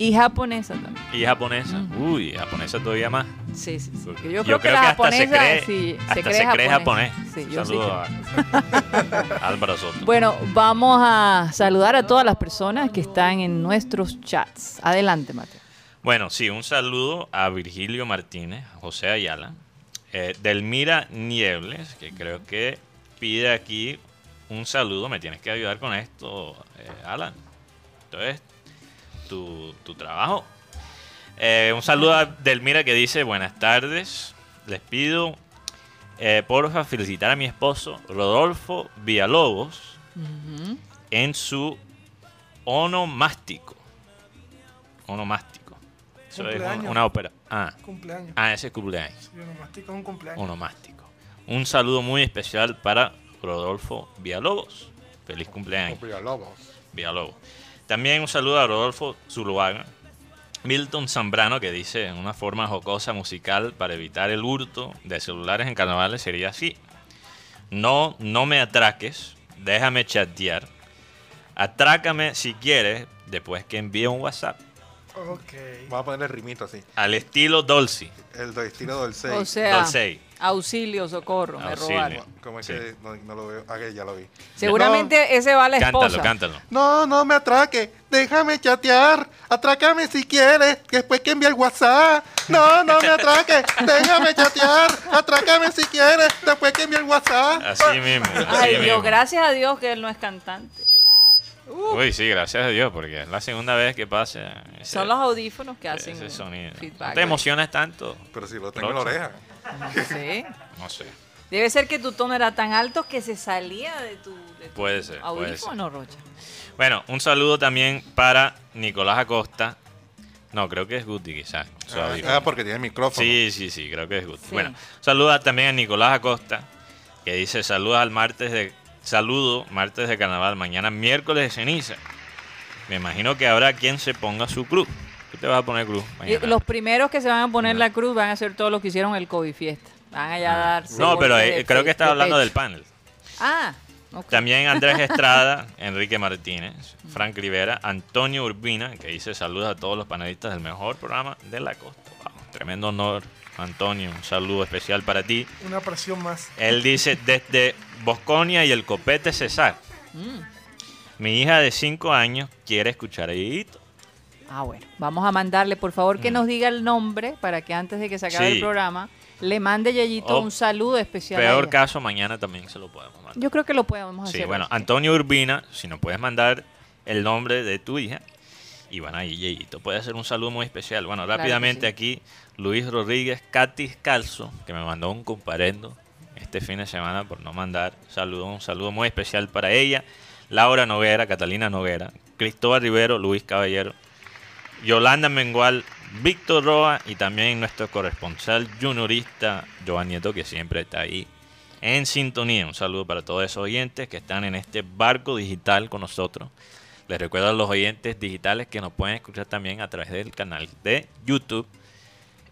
Y japonesa también. Y japonesa. Uy, japonesa todavía más. Sí, sí, sí. Yo, yo creo, que la hasta se cree- sí, hasta se cree, se cree japonés. japonés. Sí, yo sí Saludos a Álvaro Soto. Bueno, vamos a saludar a todas las personas que están en nuestros chats. Adelante, Mateo. Bueno, sí, un saludo a Virgilio Martínez, José Ayala, eh, Delmira Niebles, que creo que pide aquí un saludo. Me tienes que ayudar con esto, eh, Alan. Entonces, tu, tu trabajo. Eh, un saludo a Delmira que dice, buenas tardes, les pido, eh, porfa, felicitar a mi esposo Rodolfo Villalobos en su onomástico. Onomástico. Eso es un- una ópera. Ah, Cumpleaños. ah, ese es cumpleaños. Sí, onomástico es un cumpleaños. Onomástico. Un saludo muy especial para Rodolfo Villalobos. Feliz cumpleaños, Lobos. Villalobos. También un saludo a Rodolfo Zuluaga. Milton Zambrano que dice en una forma jocosa musical para evitar el hurto de celulares en carnavales sería así. No, no me atraques, déjame chatear. Atrácame si quieres después que envíe un WhatsApp. Ok. Vamos a ponerle rimito así. Al estilo Dolce. El estilo del 6. O sea, Dolce. auxilio, socorro, me Auxilio. robaron. ¿Cómo es Sí. que no, no lo veo? Ah, que ya lo vi. Seguramente ese va a la esposa. Cántalo, cántalo. No, no me atraque. Déjame chatear. Atrácame si quieres. Después que envíe el WhatsApp. No, no me atraque. Déjame chatear. Atrácame si quieres. Después que envíe el WhatsApp. Así mismo. Así Ay, Dios, gracias a Dios que él no es cantante. Uy, sí, gracias a Dios, porque es la segunda vez que pasa ese, Son los audífonos que hacen ese sonido. feedback. ¿No te emocionas tanto? Pero si lo tengo en la oreja. Sí. No sé. Debe ser que tu tono era tan alto que se salía de tu, de tu Puede ser, puede audífono, Rocha. Bueno, un saludo también para Nicolás Acosta. No, creo que es Guti, quizás. su Ah, audífono. ah, porque tiene micrófono. Sí, sí, sí, creo que es Guti. Sí. Bueno, saluda también a Nicolás Acosta, que dice saludos al martes de saludo, martes de carnaval, mañana miércoles de ceniza. Me imagino que habrá quien se ponga su cruz. ¿Tú te vas a poner cruz? Mañana? los primeros que se van a poner la cruz van a ser todos los que hicieron el COVID fiesta. Van allá a dar. Ah. No, pero eh, de creo que está de hablando pecho. del panel. Ah, ok. También Andrés Estrada, Enrique Martínez, Frank Rivera, Antonio Urbina, que dice saludos a todos los panelistas del mejor programa de la costa. Wow, tremendo honor, Antonio, un saludo especial para ti. Una presión más. Él dice desde Bosconia y el copete César. Mm. Mi hija de 5 años quiere escuchar a Yeyito. Ah, bueno. Vamos a mandarle, por favor, que nos diga el nombre para que antes de que se acabe Mm. Sí. el programa le mande Yeyito O un saludo especial. Peor caso, mañana también se lo podemos mandar. Yo creo que lo podemos hacer. Sí, bueno. Antonio Urbina, si nos puedes mandar el nombre de tu hija. Y ahí Yeyito puede hacer un saludo muy especial. Bueno, Claro rápidamente sí. aquí, Luis Rodríguez Catis Calzo, que me mandó un comparendo este fin de semana por no mandar saludo, un saludo muy especial para ella. Laura Noguera, Catalina Noguera, Cristóbal Rivero, Luis Caballero, Yolanda Mengual, Víctor Roa y también nuestro corresponsal juniorista Joan Nieto, que siempre está ahí en sintonía. Un saludo para todos esos oyentes que están en este barco digital con nosotros. Les recuerdo a los oyentes digitales que nos pueden escuchar también a través del canal de YouTube,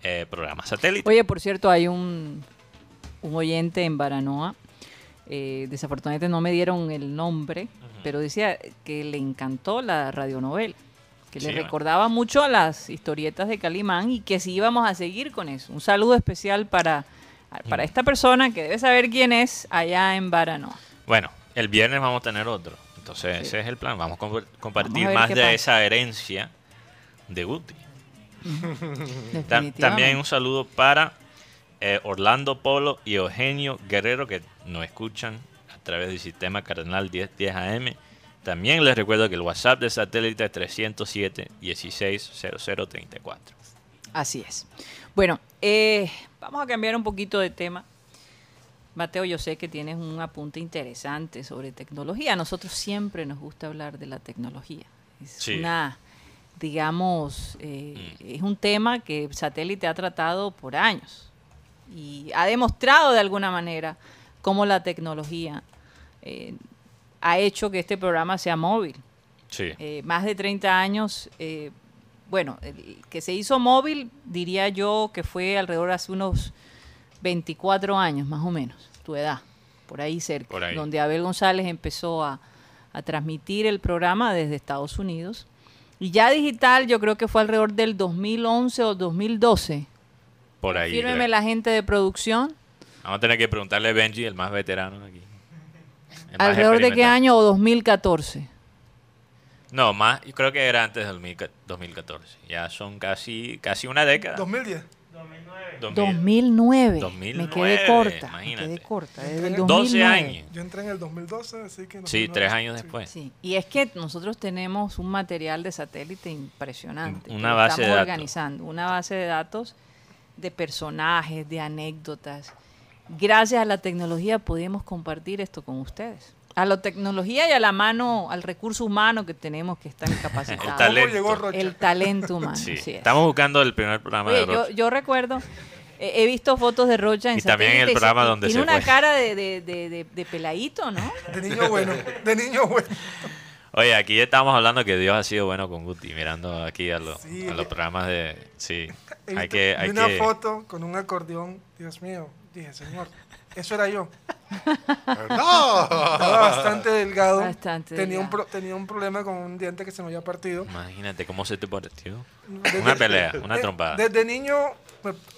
eh, programa satélite. Oye, por cierto, hay un, un oyente en Baranoa. eh, desafortunadamente no me dieron el nombre, pero decía que le encantó la radionovela. Que Sí, le bueno. recordaba mucho a las historietas de Calimán y que sí íbamos a seguir con eso. Un saludo especial para, para esta persona que debe saber quién es allá en Baranoa. Bueno, el viernes vamos a tener otro. Entonces Sí. ese es el plan. Vamos a comp- compartir más de pasa. esa herencia de Guti. También un saludo para eh, Orlando Polo y Eugenio Guerrero que nos escuchan a través del sistema Cardenal 1010 AM. También les recuerdo que el WhatsApp de satélite es 307 160034. Así es. Bueno, eh, vamos a cambiar un poquito de tema. Mateo, yo sé que tienes un apunte interesante sobre tecnología. A nosotros siempre nos gusta hablar de la tecnología. Es Sí. una digamos, eh, es un tema que Satélite ha tratado por años y ha demostrado de alguna manera cómo la tecnología eh, ha hecho que este programa sea móvil. Sí. Eh, más de 30 años, bueno, el que se hizo móvil, diría yo que fue alrededor de hace unos 24 años, más o menos, tu edad, por ahí cerca, Por ahí. donde Abel González empezó a, a transmitir el programa desde Estados Unidos. Y ya digital, yo creo que fue alrededor del 2011 o 2012. Por ahí. Fírmeme creo. la gente de producción. Vamos a tener que preguntarle a Benji, el más veterano aquí. ¿Alrededor de qué año o 2014? No, más, yo creo que era antes del 2000 2014. Ya son casi casi una década. 2010. 2000. 2009. Me 2009, quedé corta. Me imagínate. quedé corta. Desde el 12 2009. años. Yo entré en el 2012, así que... Sí, 2009, tres años sí. después. Sí, y es que nosotros tenemos un material de satélite impresionante. Una base de estamos datos. organizando, una base de datos de personajes, de anécdotas. Gracias a la tecnología podemos compartir esto con ustedes. A la tecnología y a la mano, al recurso humano que tenemos que está incapacitado. El ¿Cómo talento. llegó Rocha? El talento humano. Sí, es. estamos buscando el primer programa Oye, de yo, Rocha. yo recuerdo, eh, he visto fotos de Rocha en Y también el programa donde tiene se una fue. cara de, de, de, de- de peladito, ¿no? De niño bueno, de niño bueno. Oye, aquí estamos hablando que Dios ha sido bueno con Guti, mirando aquí a, los Sí, a los que- programas de... Sí, He hay que... Hay una que foto con un acordeón, Dios mío, dije, señor, eso era yo. ¡No! Estaba bastante delgado. Bastante tenía, Un delgado. pro- tenía un problema con un diente que se me había partido. Imagínate cómo se te pareció. Desde- Una pelea, una de- trompada. Desde niño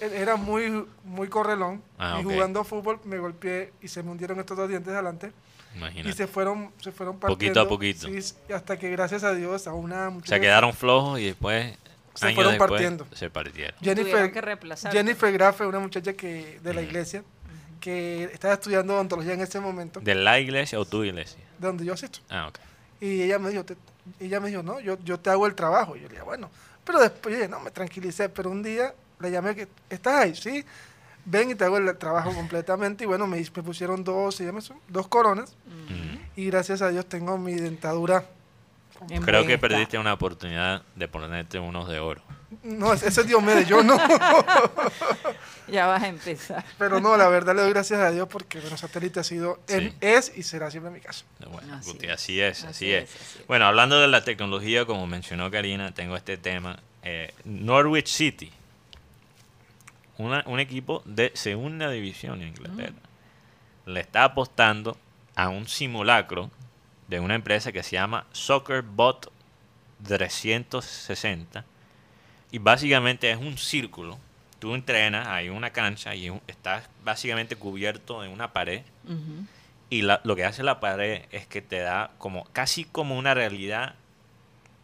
era muy, muy correlón. Ah, y ok. jugando fútbol me golpeé y se me hundieron estos dos dientes adelante. Y Imagínate. se fueron, se fueron Poquito a partiendo. poquito. Sí, y hasta que gracias a Dios a una Se muchacha- quedaron flojos y después, Se años fueron después, partiendo. se partieron. Jennifer, que reemplazar. Jennifer Grafe, una muchacha que de la iglesia, que estaba estudiando odontología en ese momento, ¿De la iglesia o tu iglesia? de donde yo asisto. Ah, ok. Y ella me dijo, te- ella me dijo, no, yo, yo te hago el trabajo. Y yo le dije, bueno. Pero después, yo dije, no, me tranquilicé. Pero un día le llamé, que ¿estás ahí? Sí. Ven y te hago el trabajo completamente. Y bueno, me, me pusieron dos, se llama eso? dos coronas. Mm. Y gracias a Dios tengo mi dentadura. En Creo que perdiste una oportunidad de ponerte unos de oro. No, ese es Diomedes, yo no. Ya vas a empezar. Pero no, la verdad le doy gracias a Dios porque bueno, satélite ha sido, Sí. es y será siempre mi caso. Bueno, Así Guti, es. así es, así, Así es. es, así es. Bueno, hablando de la tecnología, como mencionó Karina, tengo este tema. eh, Norwich City, una- un equipo de segunda división en Inglaterra, le está apostando a un simulacro de una empresa que se llama SoccerBot 360 y básicamente es un círculo. Tú entrenas, hay una cancha y estás básicamente cubierto en una pared y la- lo que hace la pared es que te da como casi como una realidad,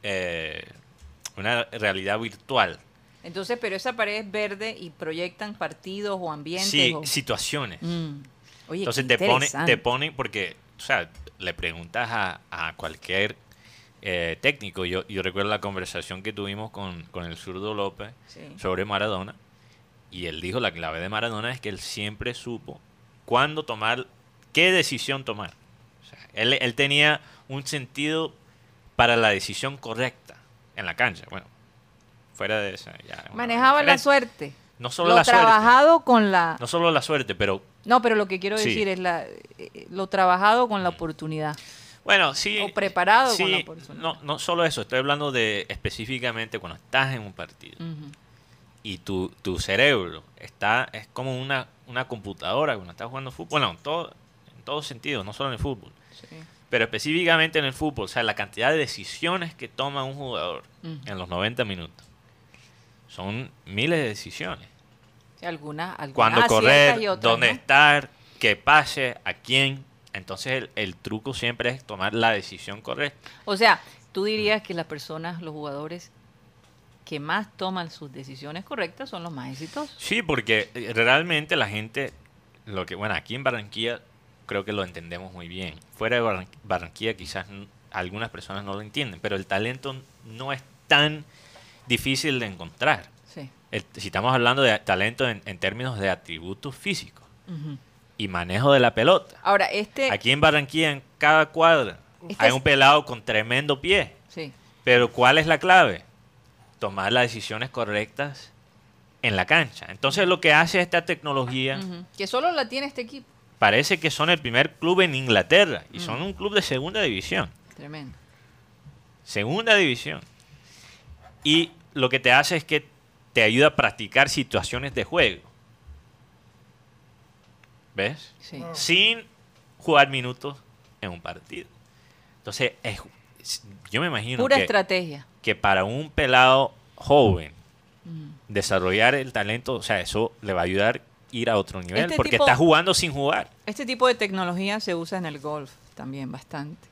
eh, una realidad virtual. Entonces, pero esa pared es verde y proyectan partidos o ambientes. Sí, o- situaciones. Mm. Oye, Entonces te pone, te pone, porque, o sea, le preguntas a, a cualquier eh, técnico. Yo, yo recuerdo la conversación que tuvimos con, con el zurdo López Sí. sobre Maradona. Y él dijo la clave de Maradona es que él siempre supo cuándo tomar, qué decisión tomar. O sea, él, él tenía un sentido para la decisión correcta en la cancha. Bueno, fuera de esa. ya Manejaba la suerte. No solo lo la suerte. trabajado con la... No solo la suerte, pero No, pero lo que quiero Sí. decir es la, eh, lo trabajado con la oportunidad. Bueno, sí. O preparado sí, con la persona. No, no solo eso, estoy hablando de específicamente cuando estás en un partido Ujú. y tu, tu cerebro está, es como una, una computadora cuando estás jugando fútbol. Bueno, en todo, en todos sentidos, no solo en el fútbol. Sí. Pero específicamente en el fútbol, o sea, la cantidad de decisiones que toma un jugador Ujú. en los 90 minutos son miles de decisiones. Algunas, algunas aciertas correr, y otras dónde no. estar, qué pase, a quién. Entonces el, el truco siempre es tomar la decisión correcta. O sea, tú dirías que las personas, los jugadores que más toman sus decisiones correctas son los más exitosos. Sí, porque eh, realmente la gente, lo que bueno, aquí en Barranquilla creo que lo entendemos muy bien. Fuera de Barran- Barranquilla quizás algunas personas no lo entienden, pero el talento no es tan difícil de encontrar. Sí. El- si estamos hablando de talento en, en términos de atributos físicos Ujú. Y manejo de la pelota. Ahora, este... Aquí en Barranquilla, en cada cuadra, Este hay un pelado con tremendo pie. Sí. Pero ¿cuál es la clave? tomar las decisiones correctas en la cancha. Entonces lo que hace esta tecnología. Que solo la tiene este equipo. parece que son el primer club en Inglaterra y son un club de segunda división. Tremendo. Segunda división. Y lo que te hace es que te ayuda a practicar situaciones de juego. ¿Ves? Sí. Sin jugar minutos en un partido. Entonces, es- yo me imagino Pura que, estrategia. que para un pelado joven Mm. desarrollar el talento, o sea, eso le va a ayudar a ir a otro nivel Este porque tipo- está jugando sin jugar. Este tipo de tecnología se usa en el golf también bastante.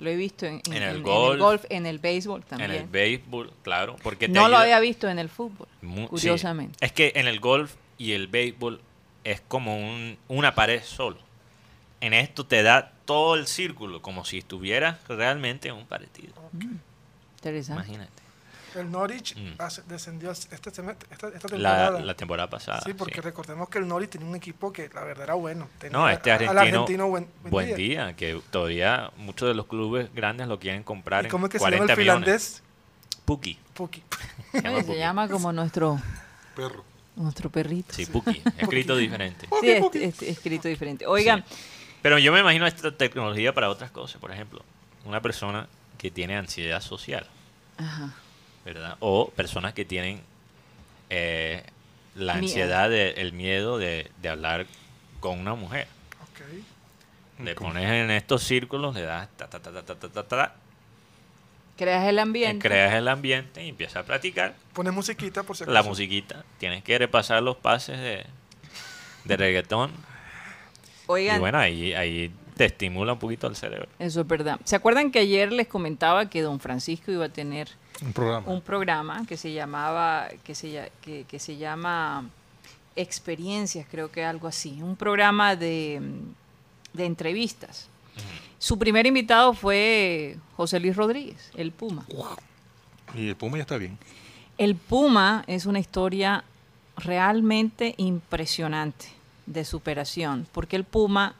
Lo he visto en, en- En el en- golf, golf, en el béisbol también. En el béisbol, claro, porque no lo había visto en el fútbol, Mu- sí. curiosamente. Es que en el golf y el béisbol es como un- una pared solo. En esto te da todo el círculo, como si estuvieras realmente en un partido. Interesante. Imagínate. El Norwich Mm. hace- descendió este sem- esta, esta temporada. la temporada pasada. sí, porque sí. recordemos que el Norwich tenía un equipo que la verdad era bueno. Tenía No, este a- argentino, al argentino buen, buen, día. que todavía muchos de los clubes grandes lo quieren comprar ¿Y en cómo es que se llama 40 el millones. finlandés? Puki. Puki. Se llama como nuestro, Perro. Nuestro perrito. Sí, Puki. Escrito diferente. Sí, este, es, este, escrito diferente. Oigan. Pero yo me imagino esta tecnología para otras cosas. Por ejemplo, una persona que tiene ansiedad social. Ajá. ¿Verdad? O personas que tienen eh, la ansiedad, de, el miedo de, hablar con una mujer. Ok. Le pones en estos círculos, le das ta, ta, creas el y ambiente. creas el ambiente y empiezas a practicar Pones musiquita por si acaso. la musiquita. Tienes que repasar los pases de, de reggaetón. Oigan, Y bueno, ahí, ahí te estimula un poquito el cerebro. eso es verdad. ¿Se acuerdan que ayer les comentaba que don Francisco iba a tener Un programa. un programa que se llamaba, que se, que, que se llama Experiencias, creo que algo así, un programa de, de entrevistas. Su primer invitado fue José Luis Rodríguez, el Puma. Y el Puma ya está bien. El Puma es una historia realmente impresionante de superación, porque el Puma,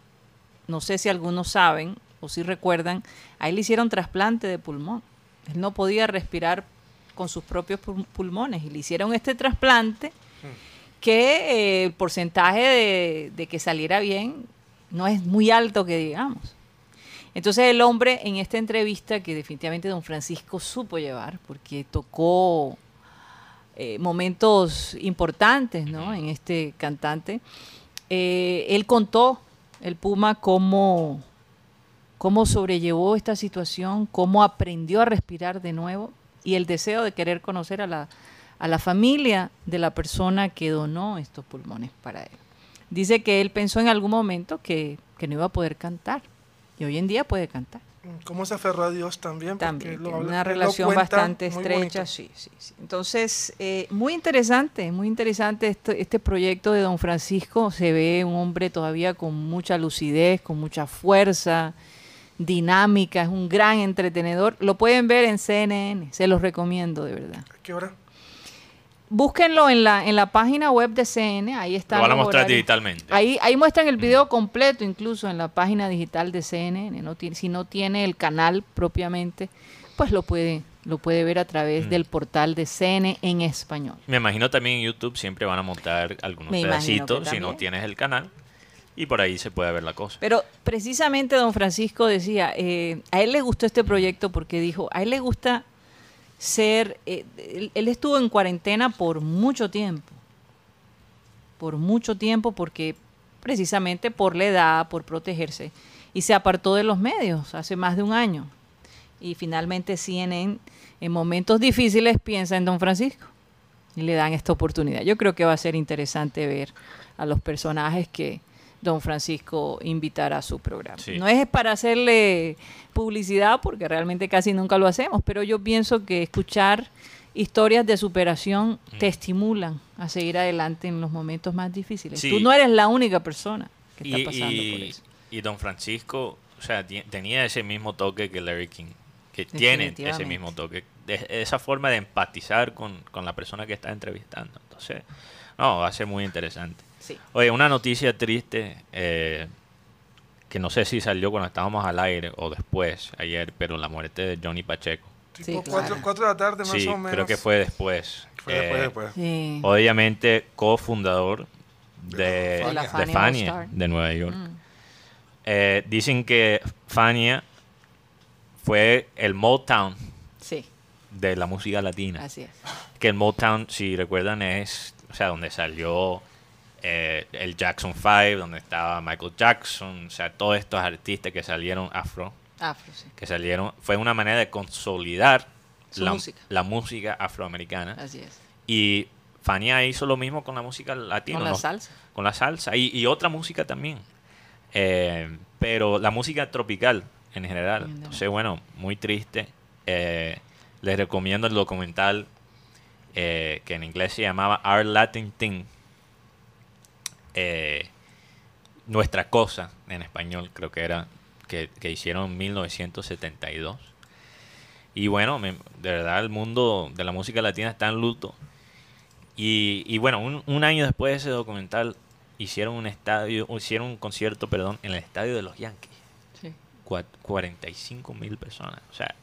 no sé si algunos saben o si recuerdan, a él le hicieron trasplante de pulmón. Él no podía respirar con sus propios pul- pulmones y le hicieron este trasplante que eh, el porcentaje de, de que saliera bien no es muy alto que digamos. Entonces el hombre en esta entrevista que definitivamente don Francisco supo llevar, porque tocó eh, momentos importantes ¿no? en este cantante, eh, él contó, el Puma, cómo, cómo sobrellevó esta situación, cómo aprendió a respirar de nuevo y el deseo de querer conocer a la, a la familia de la persona que donó estos pulmones para él. Dice que él pensó en algún momento que, que no iba a poder cantar y hoy en día puede cantar. ¿Cómo se aferró a Dios también? Porque También, lo una relación bastante estrecha, sí, sí, sí. Entonces, eh, muy interesante, muy interesante este, este proyecto de don Francisco. Se ve un hombre todavía con mucha lucidez, con mucha fuerza, dinámica, es un gran entretenedor. Lo pueden ver en CNN, se los recomiendo de verdad. ¿A qué hora? Búsquenlo en la, en la página web de CNN, ahí está. Lo van a mostrar digitalmente. Ahí, ahí muestran el video completo, incluso en la página digital de CNN. No tiene, si no tiene el canal propiamente, pues lo puede, lo puede ver a través Mm. del portal de CNN en español. Me imagino también en YouTube siempre van a montar algunos Me pedacitos si no tienes el canal. Y por ahí se puede ver la cosa. Pero precisamente don Francisco decía, eh, a él le gustó este proyecto porque dijo, a él le gusta ser, eh, él, estuvo en cuarentena por mucho tiempo, por mucho tiempo porque precisamente por la edad, por protegerse, y se apartó de los medios hace más de un año. Y finalmente CNN en momentos difíciles piensa en don Francisco y le dan esta oportunidad. Yo creo que va a ser interesante ver a los personajes que don Francisco invitará a su programa. Sí. No es para hacerle publicidad, porque realmente casi nunca lo hacemos, pero yo pienso que escuchar historias de superación Mm. te estimulan a seguir adelante en los momentos más difíciles. Sí. Tú no eres la única persona que está Y, pasando por eso. y don Francisco, o sea, tenía ese mismo toque que Larry King, que tiene ese mismo toque, de- esa forma de empatizar con, con la persona que está entrevistando. Entonces, no, va a ser muy interesante. Sí. Oye, una noticia triste, eh, que no sé si salió cuando estábamos al aire o después, ayer, pero la muerte de Johnny Pacheco, Tipo Sí, cuatro, claro. cuatro de la tarde más Sí, o menos. creo que fue después. Fue después, Eh, después. Sí. Obviamente cofundador de, De Fania de Nueva York. Mm. Eh, dicen que Fania fue el Motown Sí, de la música latina. así es. Que el Motown, si recuerdan, es o sea, donde salió eh, el Jackson 5, donde estaba Michael Jackson, o sea, todos estos artistas que salieron afro, Afro, sí. que salieron, fue una manera de consolidar la música. la música afroamericana. Así es. Y Fania hizo lo mismo con la música latina. Con la ¿no? salsa. Con la salsa y, y otra música también. Eh, pero la música tropical en general. Entonces, bueno, muy triste. Eh, les recomiendo el documental eh, que en inglés se llamaba Our Latin Thing. Eh, Nuestra Cosa, en español creo que era, que, que hicieron en 1972. Y bueno, me- de verdad el mundo de la música latina está en luto. Y, y bueno, un, un año después de ese documental hicieron un estadio, hicieron un concierto, perdón, en el estadio de los Yankees. Sí. Cua- 45 mil personas. O sea,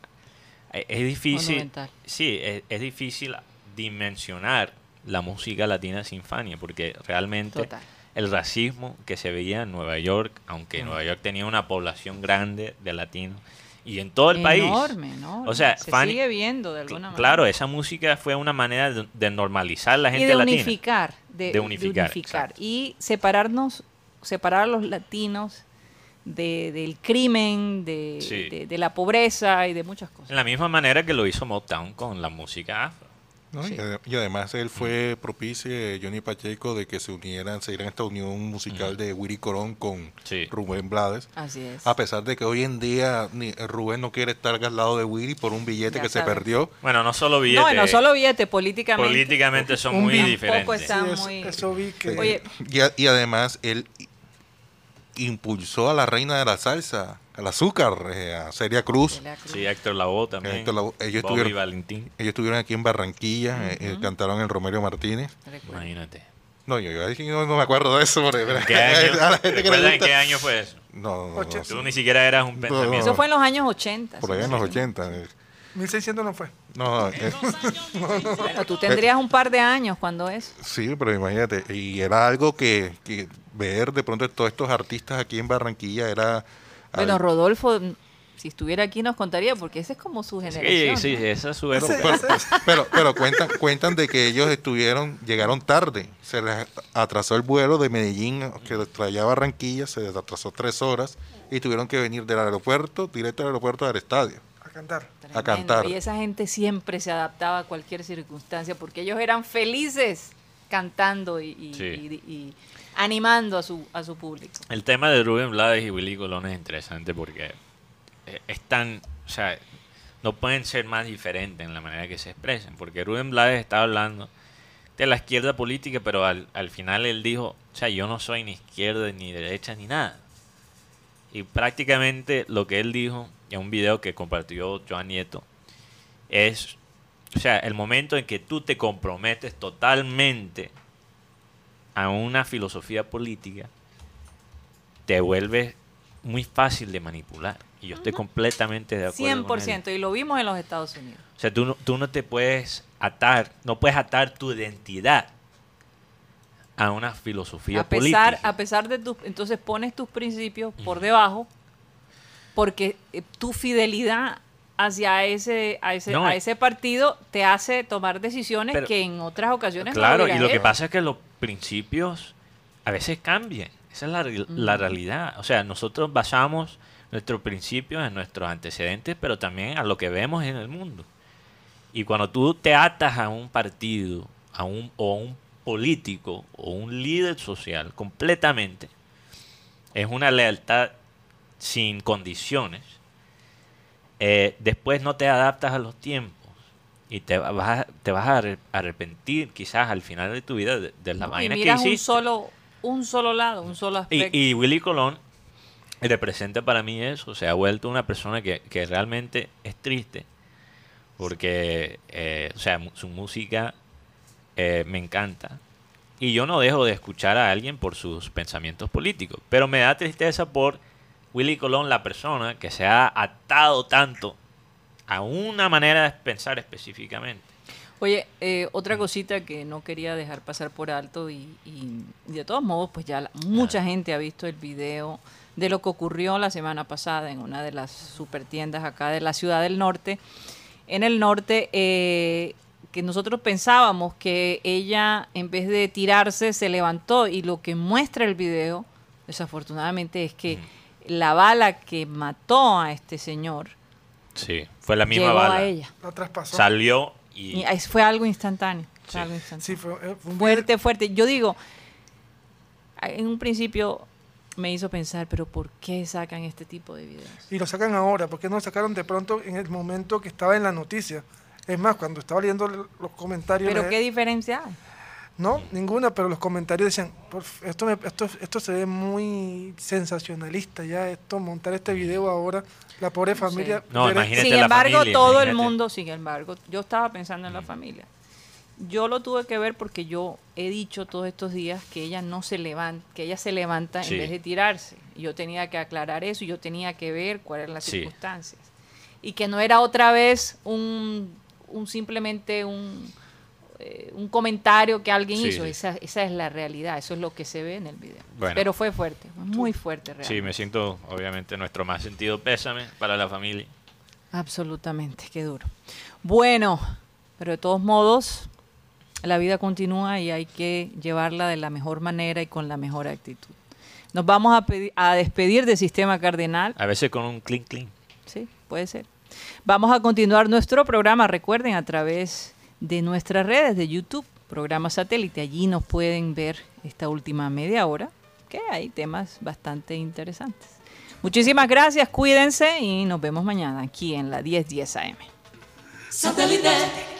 e- es difícil. Monumental. Sí, es, es difícil dimensionar la música latina sin Fania, porque realmente Total. El racismo que se veía en Nueva York, aunque Nueva York tenía una población grande de latinos, y en todo el país. Enorme, enorme. O sea, se Fanny- sigue viendo de alguna manera. Claro, esa música fue una manera de, de normalizar la y gente de latina. unificar, de, De unificar, unificar. exacto. y separarnos, separar a los latinos de, del crimen, de, Sí. de- de la pobreza y de muchas cosas. En la misma manera que lo hizo Motown con la música afro. ¿No? Sí. Y, ade- y además él fue propicio, eh, Johnny Pacheco, de que se unieran, se dieran esta unión musical de Willy Colón con Sí. Rubén Blades. Así es. A pesar de que hoy en día ni, Rubén no quiere estar al lado de Willy por un billete Ya que se perdió. Bueno, no solo billetes. no, no solo billete, políticamente. políticamente son Un muy diferentes. está- Sí, es- muy- eso vi que... Oye, Y, a- y además él impulsó a la reina de la salsa, al azúcar, eh, a Celia Cruz. Sí, Héctor Lavoe también. Héctor Lavoe, ellos Bobby tuvieron- Valentín. Ellos estuvieron aquí en Barranquilla, eh, eh, cantaron el Romero Martínez. Imagínate. No, yo, yo no, no me acuerdo de eso. porque- ¿En qué año? a la gente que le ¿Recuerdas en qué año fue eso? No, no, no, Ocho- no, Tú ni siquiera eras un pensamiento. Eso fue en los años 80. por allá en los estoy mal. 80. eh. 1600 no fue. No, eh, Bueno, tú tendrías un par de años cuando es. sí, pero imagínate, y era algo que, que ver de pronto todos estos artistas aquí en Barranquilla era... Bueno, al- Rodolfo, si estuviera aquí nos contaría, porque ese es como su Sí, generación. sí, ¿no? esa es su pero, época. pero, pero, pero cuentan, cuentan de que ellos estuvieron, llegaron tarde, se les atrasó el vuelo de Medellín que los traía a Barranquilla, se les atrasó tres horas y tuvieron que venir del aeropuerto, directo al aeropuerto al estadio. A cantar. Tremendo. a cantar. Y esa gente siempre se adaptaba a cualquier circunstancia porque ellos eran felices cantando y, y- Sí. y- y animando a su, a su público. El tema de Rubén Blades y Willy Colón es interesante porque eh, es tan, o sea, no pueden ser más diferentes en la manera que se expresen, porque Rubén Blades está hablando de la izquierda política, pero al, al final él dijo, o sea, yo no soy ni izquierda ni derecha ni nada. Y prácticamente lo que él dijo en un video que compartió Joan Nieto es, o sea, el momento en que tú te comprometes totalmente a una filosofía política, te vuelve muy fácil de manipular. Y yo estoy completamente de acuerdo. con él. 100%, y lo vimos en los Estados Unidos. O sea, tú no, tú no te puedes atar, no puedes atar tu identidad a una filosofía A pesar, política. a pesar de tus, entonces pones tus principios por debajo, porque eh, tu fidelidad hacia ese, a ese, No, a eh. ese partido te hace tomar decisiones Pero- que en otras ocasiones no Claro, y hubieras lo que pasa es que los principios a veces cambian. Esa es la, la realidad. O sea, nosotros basamos nuestros principios en nuestros antecedentes, pero también a lo que vemos en el mundo. Y cuando tú te atas a un partido, a un, o a un político, o un líder social completamente, es una lealtad sin condiciones. eh, después no te adaptas a los tiempos y te va- vas a, te vas a arre- arrepentir quizás al final de tu vida de, de la vaina que miras un hiciste. solo, un solo lado, un solo aspecto. Y, y Willy Colón representa para mí eso, se ha vuelto una persona que, que realmente es triste, porque, eh, o sea, su música eh, me encanta. Y yo no dejo de escuchar a alguien por sus pensamientos políticos, pero me da tristeza por Willy Colón, la persona que se ha atado tanto a una manera de pensar específicamente. Oye, eh, otra cosita que no quería dejar pasar por alto y, y- y de todos modos, pues ya la- mucha gente ha visto el video de lo que ocurrió la semana pasada en una de las super tiendas acá de la ciudad del norte. En el norte, eh, que nosotros pensábamos que ella, en vez de tirarse, se levantó y lo que muestra el video, desafortunadamente, es que la bala que mató a este señor Sí, fue la misma llegó bala. a ella. La traspasó. Salió y fue algo instantáneo. fue Sí. algo instantáneo. Sí, fue, eh, fue un Fuerte, fuerte. Yo digo, en un principio me hizo pensar, pero ¿por qué sacan este tipo de videos? Y lo sacan ahora, ¿por qué no lo sacaron de pronto en el momento que estaba en la noticia? Es más, cuando estaba leyendo los comentarios, Pero ¿qué diferencia hay? No, ninguna, pero los comentarios decían, "Por f- esto, me- esto, esto se ve muy sensacionalista ya, esto, montar este video ahora, la pobre familia. No, imagínate Sin la embargo, familia, todo el mundo, sin embargo, yo estaba pensando en la familia. Yo lo tuve que ver porque yo he dicho todos estos días que ella no se levanta, que ella se levanta Sí. en vez de tirarse. Y Yo tenía que aclarar eso y yo tenía que ver cuáles eran las Sí. circunstancias. Y que no era otra vez un, un simplemente un, eh, un comentario que alguien Sí, hizo. sí. Esa, esa es la realidad, eso es lo que se ve en el video. Bueno. Pero fue fuerte, fue muy fuerte realmente. Sí, me siento, obviamente, nuestro más sentido pésame para la familia. Absolutamente, qué duro. Bueno, pero de todos modos, la vida continúa y hay que llevarla de la mejor manera y con la mejor actitud. Nos vamos a, a despedir del sistema cardenal. A veces con un clean clean. Sí, puede ser. Vamos a continuar nuestro programa, recuerden, a través de nuestras redes de YouTube, programa satélite. Allí nos pueden ver esta última media hora, que hay temas bastante interesantes. Muchísimas gracias, cuídense y nos vemos mañana aquí en la 1010 AM. Satellite.